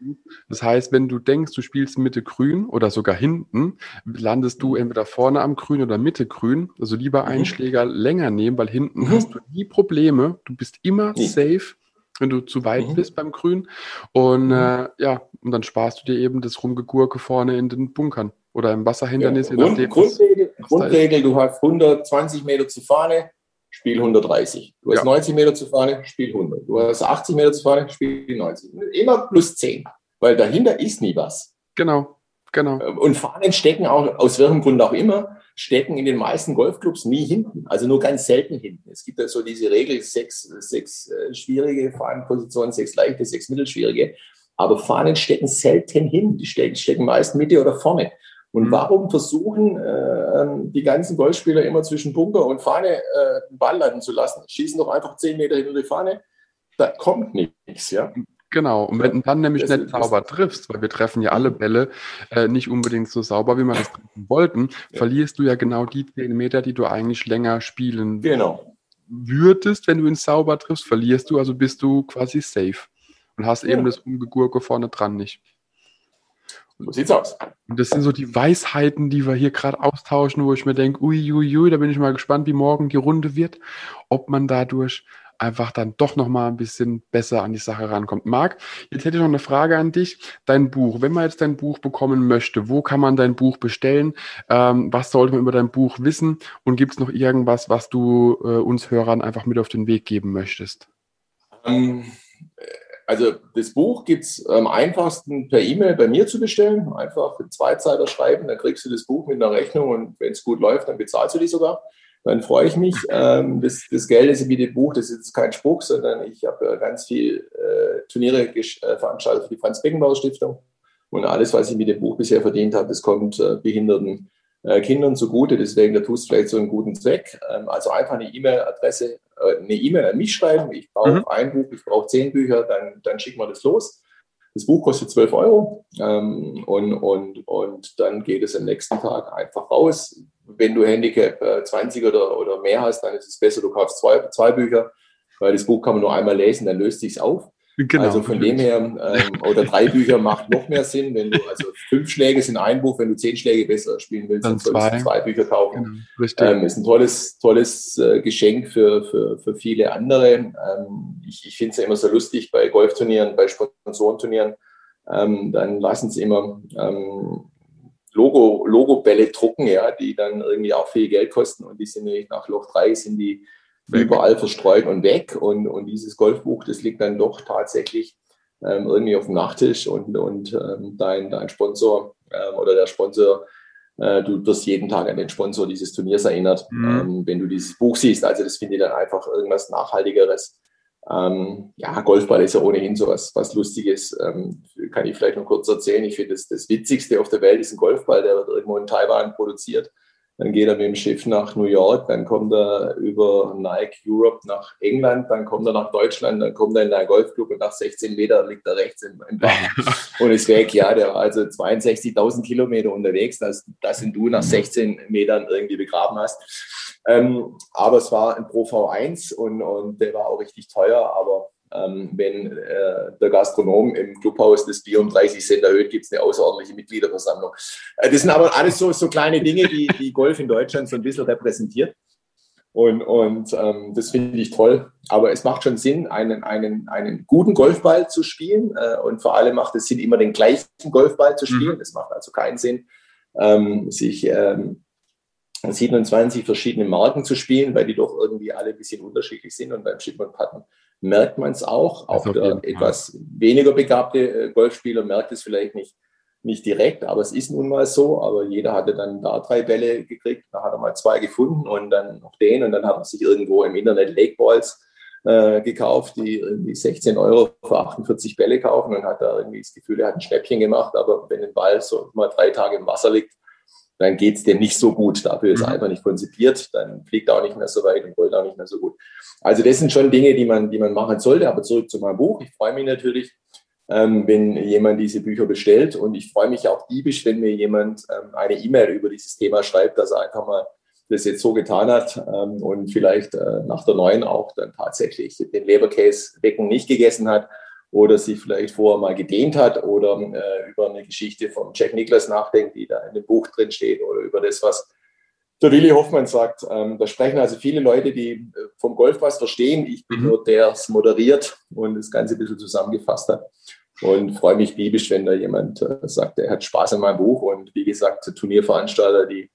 Speaker 1: Das heißt, wenn du denkst, du spielst Mitte grün oder sogar hinten, landest du mhm. entweder vorne am Grün oder Mitte grün. Also lieber einen mhm. Schläger länger nehmen, weil hinten mhm. hast du nie Probleme. Du bist immer mhm. safe, wenn du zu weit mhm. bist beim Grün. Und mhm. äh, ja, und dann sparst du dir eben das Rumgegurke vorne in den Bunkern oder im Wasserhindernis.
Speaker 2: Ja. Grund, Grundregel, Grundregel du hast 120 Meter zu Fahne, Spiel 130. Du hast ja. 90 Meter zu Fahne, Spiel 100. Du hast 80 Meter zu Fahne, Spiel 90. Immer plus 10, weil dahinter ist nie was.
Speaker 1: Genau, genau.
Speaker 2: Und Fahnen stecken auch, aus welchem Grund auch immer, stecken in den meisten Golfclubs nie hinten, also nur ganz selten hinten. Es gibt ja so diese Regel, sechs, sechs äh, schwierige Fahnenpositionen, sechs leichte, sechs mittelschwierige. Aber Fahnen stecken selten hin. Die stecken, stecken meist Mitte oder vorne. Und mhm. warum versuchen äh, ähm, die ganzen Golfspieler immer zwischen Bunker und Fahne äh, den Ball landen zu lassen? Schießen doch einfach zehn Meter hinter die Fahne. Da kommt nichts, ja.
Speaker 1: Genau, und wenn du dann nämlich das, nicht sauber triffst, weil wir treffen ja alle. Bälle äh, nicht unbedingt so sauber, wie wir das treffen wollten, ja. verlierst du ja genau die zehn Meter, die du eigentlich länger spielen
Speaker 2: genau.
Speaker 1: würdest, wenn du ihn sauber triffst, verlierst du, also bist du quasi safe und hast ja. eben das Umgegurke vorne dran nicht. So sieht's aus. Und das sind so die Weisheiten, die wir hier gerade austauschen, wo ich mir denke, uiuiui, ui, da bin ich mal gespannt, wie morgen die Runde wird, ob man dadurch einfach dann doch nochmal ein bisschen besser an die Sache rankommt. Marc, jetzt hätte ich noch eine Frage an dich. Dein Buch, wenn man jetzt dein Buch bekommen möchte, wo kann man dein Buch bestellen? Ähm, was sollte man über dein Buch wissen? Und gibt es noch irgendwas, was du äh, uns Hörern einfach mit auf den Weg geben möchtest?
Speaker 2: Ähm, also das Buch gibt es am einfachsten per E-Mail bei mir zu bestellen. Einfach einen Zweizeiler schreiben, dann kriegst du das Buch mit einer Rechnung und wenn es gut läuft, dann bezahlst du die sogar dann freue ich mich. *laughs* Ähm, das, das Geld ist wie das Buch, das ist jetzt kein Spruch, sondern ich habe äh, ganz viel äh, Turniere äh, veranstaltet für die Franz-Beckenbauer-Stiftung. Und alles, was ich mit dem Buch bisher verdient habe, das kommt äh, behinderten äh, Kindern zugute. Deswegen, da tust du vielleicht so einen guten Zweck. Ähm, also einfach eine E-Mail-Adresse, eine E-Mail an mich schreiben. Ich brauche mhm. ein Buch, ich brauche zehn Bücher, dann, dann schicken wir das los. Das Buch kostet 12 Euro ähm, und, und, und dann geht es am nächsten Tag einfach raus wenn du Handicap äh, 20 oder, oder mehr hast, dann ist es besser, du kaufst zwei, zwei Bücher, weil das Buch kann man nur einmal lesen, dann löst sich auf. Genau, also von dem her, ähm, oder drei Bücher macht noch mehr Sinn, wenn du, also fünf Schläge sind ein Buch, wenn du zehn Schläge besser spielen willst, dann, dann solltest du zwei Bücher kaufen. Genau, ähm, ist ein tolles, tolles äh, Geschenk für, für, für viele andere. Ähm, ich ich finde es ja immer so lustig bei Golfturnieren, bei Sponsorenturnieren, ähm, dann lassen sie immer ähm, Logo, Logo-Bälle drucken, ja, die dann irgendwie auch viel Geld kosten und die sind nämlich nach Loch 3 sind die weg. überall verstreut und weg und, und dieses Golfbuch, das liegt dann doch tatsächlich ähm, irgendwie auf dem Nachttisch und, und ähm, dein, dein Sponsor ähm, oder der Sponsor, äh, du wirst jeden Tag an den Sponsor dieses Turniers erinnert, mhm. Ähm, wenn du dieses Buch siehst. Also das finde ich dann einfach irgendwas Nachhaltigeres ähm, ja, Golfball ist ja ohnehin so was, was Lustiges. Ähm, kann ich vielleicht noch kurz erzählen. Ich finde, das, das Witzigste auf der Welt ist ein Golfball, der wird irgendwo in Taiwan produziert. Dann geht er mit dem Schiff nach New York, dann kommt er über Nike Europe nach England, dann kommt er nach Deutschland, dann kommt er in einen Golfclub und nach 16 Metern liegt er rechts im, *laughs* und ist weg. Ja, der war also 62.000 Kilometer unterwegs, das, das sind du nach 16 Metern irgendwie begraben hast. Ähm, aber es war ein Pro V1 und, und der war auch richtig teuer. Aber ähm, wenn äh, der Gastronom im Clubhaus das Bier um 30 Cent erhöht, gibt es eine außerordentliche Mitgliederversammlung. Äh, das sind aber alles so, so kleine Dinge, die, die Golf in Deutschland so ein bisschen repräsentiert. Und, und ähm, das finde ich toll. Aber es macht schon Sinn, einen, einen, einen guten Golfball zu spielen. Äh, und vor allem macht es Sinn, immer den gleichen Golfball zu spielen. Es mhm. macht also keinen Sinn, ähm, sich ähm, 27 verschiedene Marken zu spielen, weil die doch irgendwie alle ein bisschen unterschiedlich sind. Und beim Chip und Patten merkt man es auch. Auch der etwas weniger begabte äh, Golfspieler merkt es vielleicht nicht, nicht direkt, aber es ist nun mal so. Aber jeder hatte dann da drei Bälle gekriegt, da hat er mal zwei gefunden und dann noch den und dann hat er sich irgendwo im Internet Lake Balls äh, gekauft, die irgendwie 16 Euro für 48 Bälle kaufen und hat da irgendwie das Gefühl, er hat ein Schnäppchen gemacht. Aber wenn ein Ball so mal drei Tage im Wasser liegt, dann geht es dem nicht so gut. Dafür ist er mhm. einfach nicht konzipiert, dann fliegt er auch nicht mehr so weit und rollt auch nicht mehr so gut. Also das sind schon Dinge, die man, die man machen sollte. Aber zurück zu meinem Buch. Ich freue mich natürlich, ähm, wenn jemand diese Bücher bestellt und ich freue mich auch diebisch, wenn mir jemand ähm, eine E-Mail über dieses Thema schreibt, dass er einfach mal das jetzt so getan hat ähm, und vielleicht äh, nach der neuen auch dann tatsächlich den Leberkäse-Becken nicht gegessen hat oder sich vielleicht vorher mal gedehnt hat oder äh, über eine Geschichte von Jack Nicklaus nachdenkt, die da in dem Buch drin steht oder über das, was der Willi Hoffmann sagt. Ähm, da sprechen also viele Leute, die äh, vom Golf was verstehen. Ich bin mhm. nur der, der es moderiert und das Ganze ein bisschen zusammengefasst hat. Und freue mich biebisch, wenn da jemand äh, sagt, er hat Spaß an meinem Buch. Und wie gesagt, Turnierveranstalter, die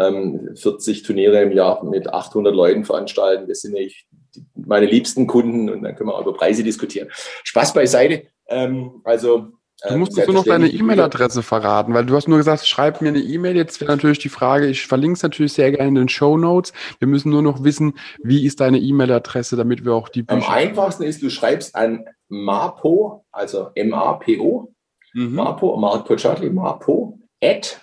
Speaker 2: ähm, 40 Turniere im Jahr mit 800 Leuten veranstalten, das sind nicht meine liebsten Kunden und dann können wir auch über Preise diskutieren. Spaß beiseite. Ähm, also
Speaker 1: Du musst uns nur noch deine E-Mail-Adresse verraten, weil du hast nur gesagt, schreib mir eine E-Mail. Jetzt wäre natürlich die Frage, ich verlinke es natürlich sehr gerne in den Show Notes. Wir müssen nur noch wissen, wie ist deine E-Mail-Adresse, damit wir auch die
Speaker 2: Bücher... Am einfachsten ist, du schreibst an Mapo, also M-A-P-O, mhm. Mapo, Marco Charlie, Mapo, at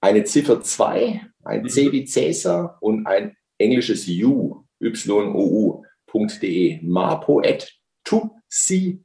Speaker 2: eine Ziffer 2, ein mhm. C wie Cäsar und ein englisches U yu.de. mapo at tucu.de.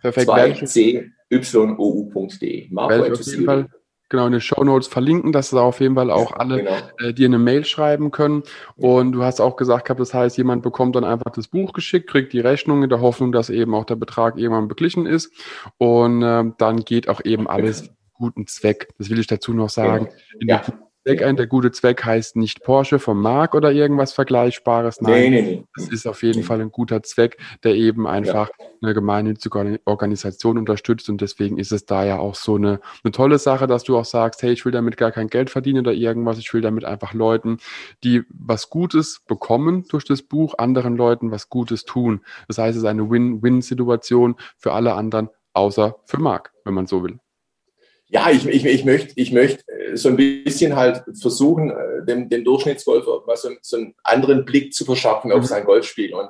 Speaker 1: Perfekt. 2 c y o u.de.
Speaker 2: Mapo at
Speaker 1: auf jeden Fall genau in den Show Notes verlinken, dass da auf jeden Fall auch alle genau. äh, dir eine Mail schreiben können. Und du hast auch gesagt gehabt, das heißt, jemand bekommt dann einfach das Buch geschickt, kriegt die Rechnung in der Hoffnung, dass eben auch der Betrag irgendwann beglichen ist. Und äh, dann geht auch eben alles guten Zweck. Das will ich dazu noch sagen. Genau. Ja. Zweck ein. Der gute Zweck heißt nicht Porsche vom Mark oder irgendwas Vergleichbares. Nein, nee, nee, nee. das ist auf jeden. Fall ein guter Zweck, der eben einfach ja. eine gemeinnützige Organisation unterstützt. Und deswegen ist es da ja auch so eine, eine tolle Sache, dass du auch sagst, hey, ich will damit gar kein Geld verdienen oder irgendwas. Ich will damit einfach Leuten, die was Gutes bekommen durch das Buch, anderen Leuten was Gutes tun. Das heißt, es ist eine Win-Win-Situation für alle anderen, außer für Mark, wenn man so will
Speaker 2: ja, ich, ich, ich möchte ich möcht äh, so ein bisschen halt versuchen, äh, dem, dem Durchschnittsgolfer mal so, so einen anderen Blick zu verschaffen auf mhm. sein Golfspiel und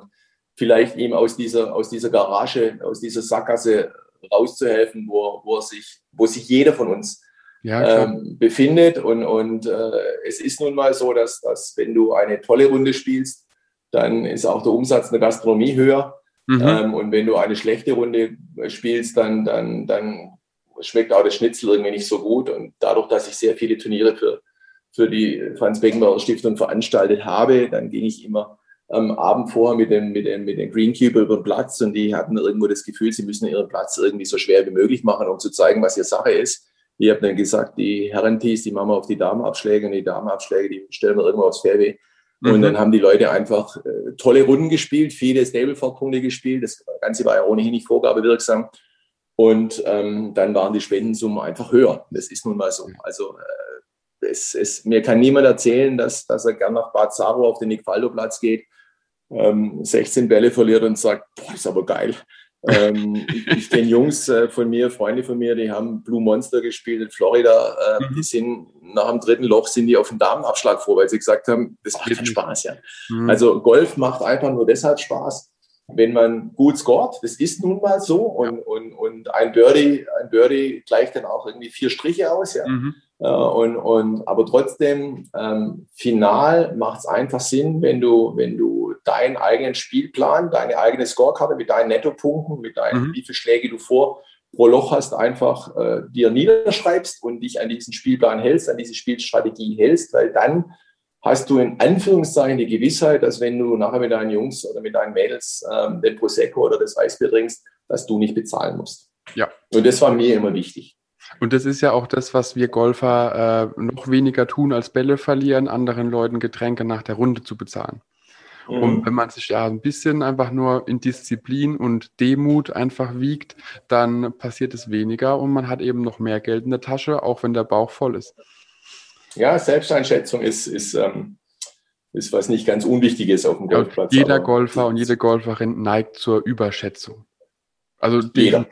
Speaker 2: vielleicht ihm aus dieser, aus dieser Garage, aus dieser Sackgasse rauszuhelfen, wo, wo, sich, wo sich jeder von uns ja, ähm, befindet. Und, und äh, es ist nun mal so, dass, dass wenn du eine tolle Runde spielst, dann ist auch der Umsatz in der Gastronomie höher. Mhm. Ähm, und wenn du eine schlechte Runde spielst, dann, dann, dann schmeckt auch das Schnitzel irgendwie nicht so gut. Und dadurch, dass ich sehr viele Turniere für, für die Franz Beckenbauer Stiftung veranstaltet habe, dann ging ich immer am Abend vorher mit den, mit den, mit den Greenkeeper über den Platz und die hatten irgendwo das Gefühl, sie müssen ihren Platz irgendwie so schwer wie möglich machen, um zu zeigen, was ihre Sache ist. Ich habe dann gesagt, die Herren-Tees, die machen wir auf die Damenabschläge und die Damenabschläge, die stellen wir irgendwo aufs Fairway. Und mhm. dann haben die Leute einfach äh, tolle Runden gespielt, viele Stableford-Punkte gespielt. Das Ganze war ja ohnehin nicht vorgabewirksam. Und ähm, dann waren die Spendensummen einfach höher. Das ist nun mal so. Also äh, es, es, mir kann niemand erzählen, dass, dass er gern nach Bad Saro auf den Nick Faldo Platz geht, ähm, 16 Bälle verliert und sagt, boah, ist aber geil. *laughs* ähm, ich, ich kenne Jungs äh, von mir, Freunde von mir, die haben Blue Monster gespielt in Florida. Äh, mhm. Die sind nach dem dritten Loch sind die auf den Damenabschlag vor, weil sie gesagt haben, das macht keinen Spaß. Ja. Mhm. Also Golf macht einfach nur deshalb Spaß, wenn man gut scoret, das ist nun mal so, und, ja. und, und ein Birdie, ein Birdie gleicht dann auch irgendwie vier Striche aus, ja. Mhm. Äh, und, und, aber trotzdem, ähm, final macht es einfach Sinn, wenn du, wenn du deinen eigenen Spielplan, deine eigene Scorekarte mit deinen Nettopunkten, mit deinen, mhm. wie viele Schläge du vor pro Loch hast, einfach äh, dir niederschreibst und dich an diesen Spielplan hältst, an diese Spielstrategie hältst, weil dann hast du in Anführungszeichen die Gewissheit, dass wenn du nachher mit deinen Jungs oder mit deinen Mädels ähm, den Prosecco oder das Weißbier trinkst, dass du nicht bezahlen musst. Ja. Und das war mir immer wichtig.
Speaker 1: Und das ist ja auch das, was wir Golfer äh, noch weniger tun als Bälle verlieren, anderen Leuten Getränke nach der Runde zu bezahlen. Mhm. Und wenn man sich ja ein bisschen einfach nur in Disziplin und Demut einfach wiegt, dann passiert es weniger und man hat eben noch mehr Geld in der Tasche, auch wenn der Bauch voll ist.
Speaker 2: Ja, Selbsteinschätzung ist, ist, ähm, ist was nicht ganz Unwichtiges auf dem Golfplatz.
Speaker 1: Jeder Golfer und jede Golferin neigt zur Überschätzung.
Speaker 2: Also jeder.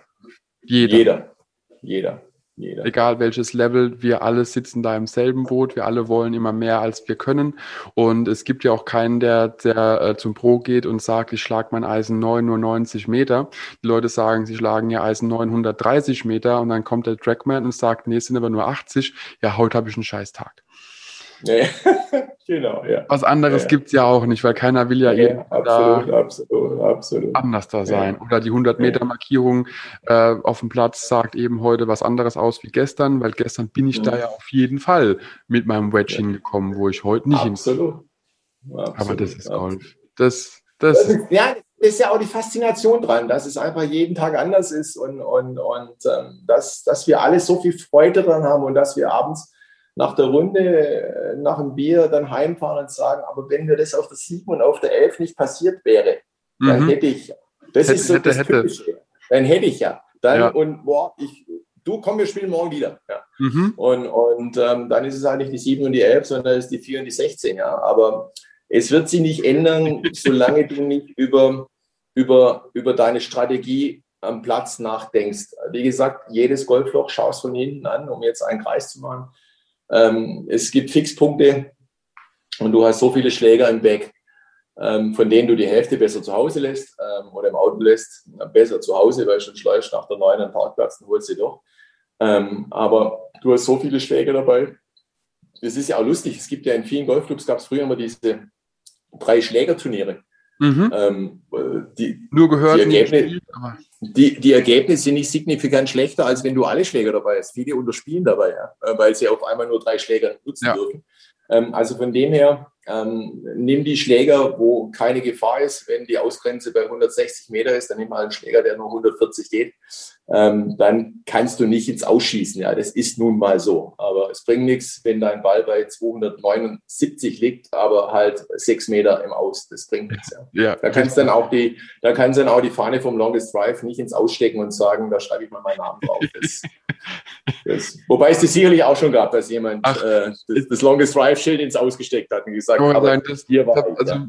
Speaker 2: Jeder. Jeder. Jeder. Jeder.
Speaker 1: Egal welches Level, wir alle sitzen da im selben Boot, wir alle wollen immer mehr, als wir können. Und es gibt ja auch keinen, der, der äh, zum Pro geht und sagt, ich schlage mein Eisen 9 nur 90 Meter. Die Leute sagen, sie schlagen ihr Eisen 930 Meter und dann kommt der Trackman und sagt, nee, es sind aber nur 80. Ja, heute habe ich einen scheiß Tag. *laughs* Genau, ja. Was anderes ja, gibt es ja auch nicht, weil keiner will ja, ja absolut, da absolut, absolut. anders da sein. Oder die 100-Meter-Markierung äh, auf dem Platz sagt eben heute was anderes aus wie gestern, weil gestern bin ich da ja auf jeden Fall mit meinem Wedge hingekommen, wo ich heute nicht absolut. absolut. Aber das ist Golf. Das, das,
Speaker 2: das ist, ja, ist ja auch die Faszination dran, dass es einfach jeden Tag anders ist und, und, und ähm, dass, dass wir alle so viel Freude dran haben und dass wir abends nach der Runde, äh, nach dem Bier dann heimfahren und sagen, aber wenn mir das auf der 7 und auf der 11 nicht passiert wäre, dann mhm. hätte ich, das hätte, ist so hätte, das hätte. Typische, dann hätte ich ja. Dann ja. und boah, ich, du komm, wir spielen morgen wieder. Ja. Mhm. Und, und ähm, dann ist es eigentlich die 7 und die 11, sondern es ist die 4 und die 16, ja. Aber es wird sich nicht ändern, *laughs* solange du nicht über, über, über deine Strategie am Platz nachdenkst. Wie gesagt, jedes Golfloch schaust von hinten an, um jetzt einen Kreis zu machen. Ähm, es gibt Fixpunkte und du hast so viele Schläger im Back, ähm, von denen du die Hälfte besser zu Hause lässt ähm, oder im Auto lässt. Besser zu Hause, weil schon schleust nach der neuen am Parkplatz und holst sie doch. Ähm, aber du hast so viele Schläger dabei. Das ist ja auch lustig. Es gibt ja in vielen Golfclubs, gab es früher immer diese drei Schlägerturniere.
Speaker 1: Mhm. Ähm, die, Nur gehört.
Speaker 2: Die, Ergebnis, die, die, Ergebnisse sind nicht signifikant schlechter, als wenn du alle Schläger dabei hast. Viele unterspielen dabei, ja, äh, weil sie auf einmal nur drei Schläger nutzen ja. dürfen. Ähm, also von dem her, ähm, nimm die Schläger, wo keine Gefahr ist. Wenn die Ausgrenze bei 160 Meter ist, dann nimm mal einen Schläger, der nur 140 geht. Ähm, dann kannst du nicht ins Ausschießen. Ja, das ist nun mal so. Aber es bringt nichts, wenn dein Ball bei 279 liegt, aber halt sechs Meter im Aus. Das bringt nichts. Ja. ja da kannst dann auch die, da kannst dann auch die Fahne vom Longest Drive nicht ins Ausstecken und sagen, da schreibe ich mal meinen Namen drauf. Das, *laughs* das, wobei es das sicherlich auch schon gab, dass jemand äh, das, das, Longest Drive Schild ins Ausgesteckt hat und gesagt, aber
Speaker 1: sagen, das, hier war ich, also ja.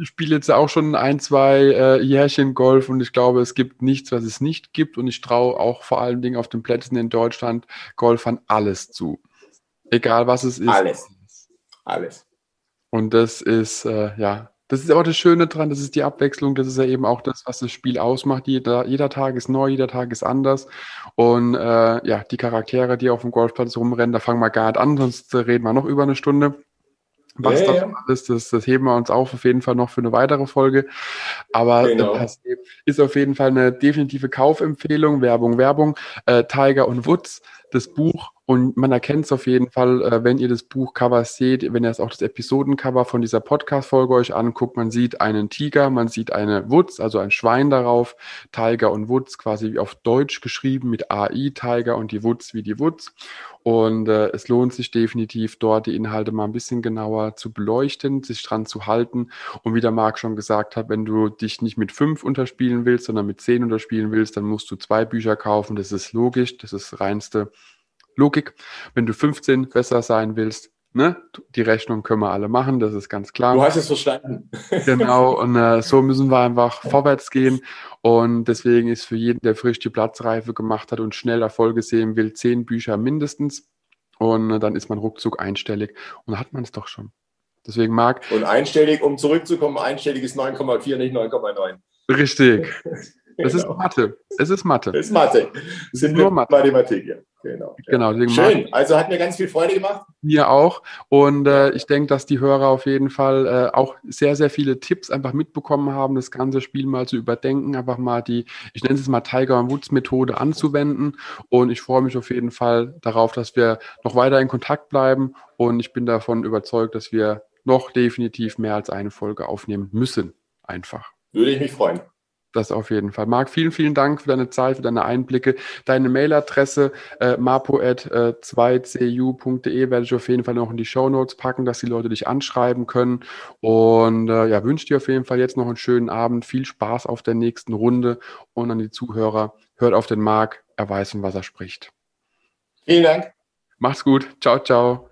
Speaker 1: ich spiele jetzt auch schon ein, zwei äh, Jährchen Golf und ich glaube, es gibt nichts, was es nicht gibt und ich traue traue auch vor allen Dingen auf den Plätzen in Deutschland Golfern alles zu. Egal was es ist.
Speaker 2: Alles. Alles.
Speaker 1: Und das ist, äh, ja, das ist aber das Schöne dran, das ist die Abwechslung, das ist ja eben auch das, was das Spiel ausmacht. Jeder, jeder Tag ist neu, jeder Tag ist anders. Und äh, ja, die Charaktere, die auf dem Golfplatz rumrennen, da fangen wir gar nicht an, sonst reden wir noch über eine Stunde. Was ja, davon alles, das, das heben wir uns auf, auf jeden Fall noch für eine weitere Folge. Aber genau. das ist auf jeden Fall eine definitive Kaufempfehlung, Werbung, Werbung. Äh, Tiger und Woods, das Buch und man erkennt es auf jeden Fall, äh, wenn ihr das Buchcover seht, wenn ihr es auch das Episodencover von dieser Podcast-Folge euch anguckt, man sieht einen Tiger, man sieht eine Wutz, also ein Schwein darauf, Tiger und Wutz, quasi wie auf Deutsch geschrieben mit AI, Tiger und die Wutz wie die Wutz. Und äh, es lohnt sich definitiv, dort die Inhalte mal ein bisschen genauer zu beleuchten, sich dran zu halten. Und wie der Marc schon gesagt hat, wenn du dich nicht mit fünf unterspielen willst, sondern mit zehn unterspielen willst, dann musst du zwei Bücher kaufen. Das ist logisch, das ist reinste Logik. Wenn du 15 besser sein willst, ne, die Rechnung können wir alle machen, das ist ganz klar.
Speaker 2: Du hast es verstanden. *laughs*
Speaker 1: genau, und äh, so müssen wir einfach vorwärts gehen. Und deswegen ist für jeden, der frisch die Platzreife gemacht hat und schnell Erfolge sehen will, zehn Bücher mindestens. Und äh, dann ist man ruckzuck einstellig. Und dann hat man es doch schon. Deswegen mag.
Speaker 2: Und einstellig, um zurückzukommen, einstellig ist 9,4, nicht 9,9.
Speaker 1: Richtig. *laughs* Genau. ist Mathe. Es ist Mathe.
Speaker 2: Es ist Mathe. Es sind nur Mathe. Mathematik, ja. Genau.
Speaker 1: genau
Speaker 2: Schön. Also hat mir ganz viel Freude gemacht.
Speaker 1: Mir auch. Und äh, ich denke, dass die Hörer auf jeden Fall äh, auch sehr, sehr viele Tipps einfach mitbekommen haben, das ganze Spiel mal zu überdenken, einfach mal die, ich nenne es mal Tiger Woods Methode anzuwenden. Und ich freue mich auf jeden Fall darauf, dass wir noch weiter in Kontakt bleiben. Und ich bin davon überzeugt, dass wir noch definitiv mehr als eine Folge aufnehmen müssen. Einfach.
Speaker 2: Würde ich mich freuen.
Speaker 1: Das auf jeden Fall. Marc, vielen, vielen Dank für deine Zeit, für deine Einblicke. Deine Mailadresse äh, mapo.2cu.de äh, werde ich auf jeden Fall noch in die Show Notes packen, dass die Leute dich anschreiben können. Und äh, ja, wünsche dir auf jeden Fall jetzt noch einen schönen Abend, viel Spaß auf der nächsten Runde und an die Zuhörer. Hört auf den Marc, er weiß, von was er spricht.
Speaker 2: Vielen Dank.
Speaker 1: Mach's gut. Ciao, ciao.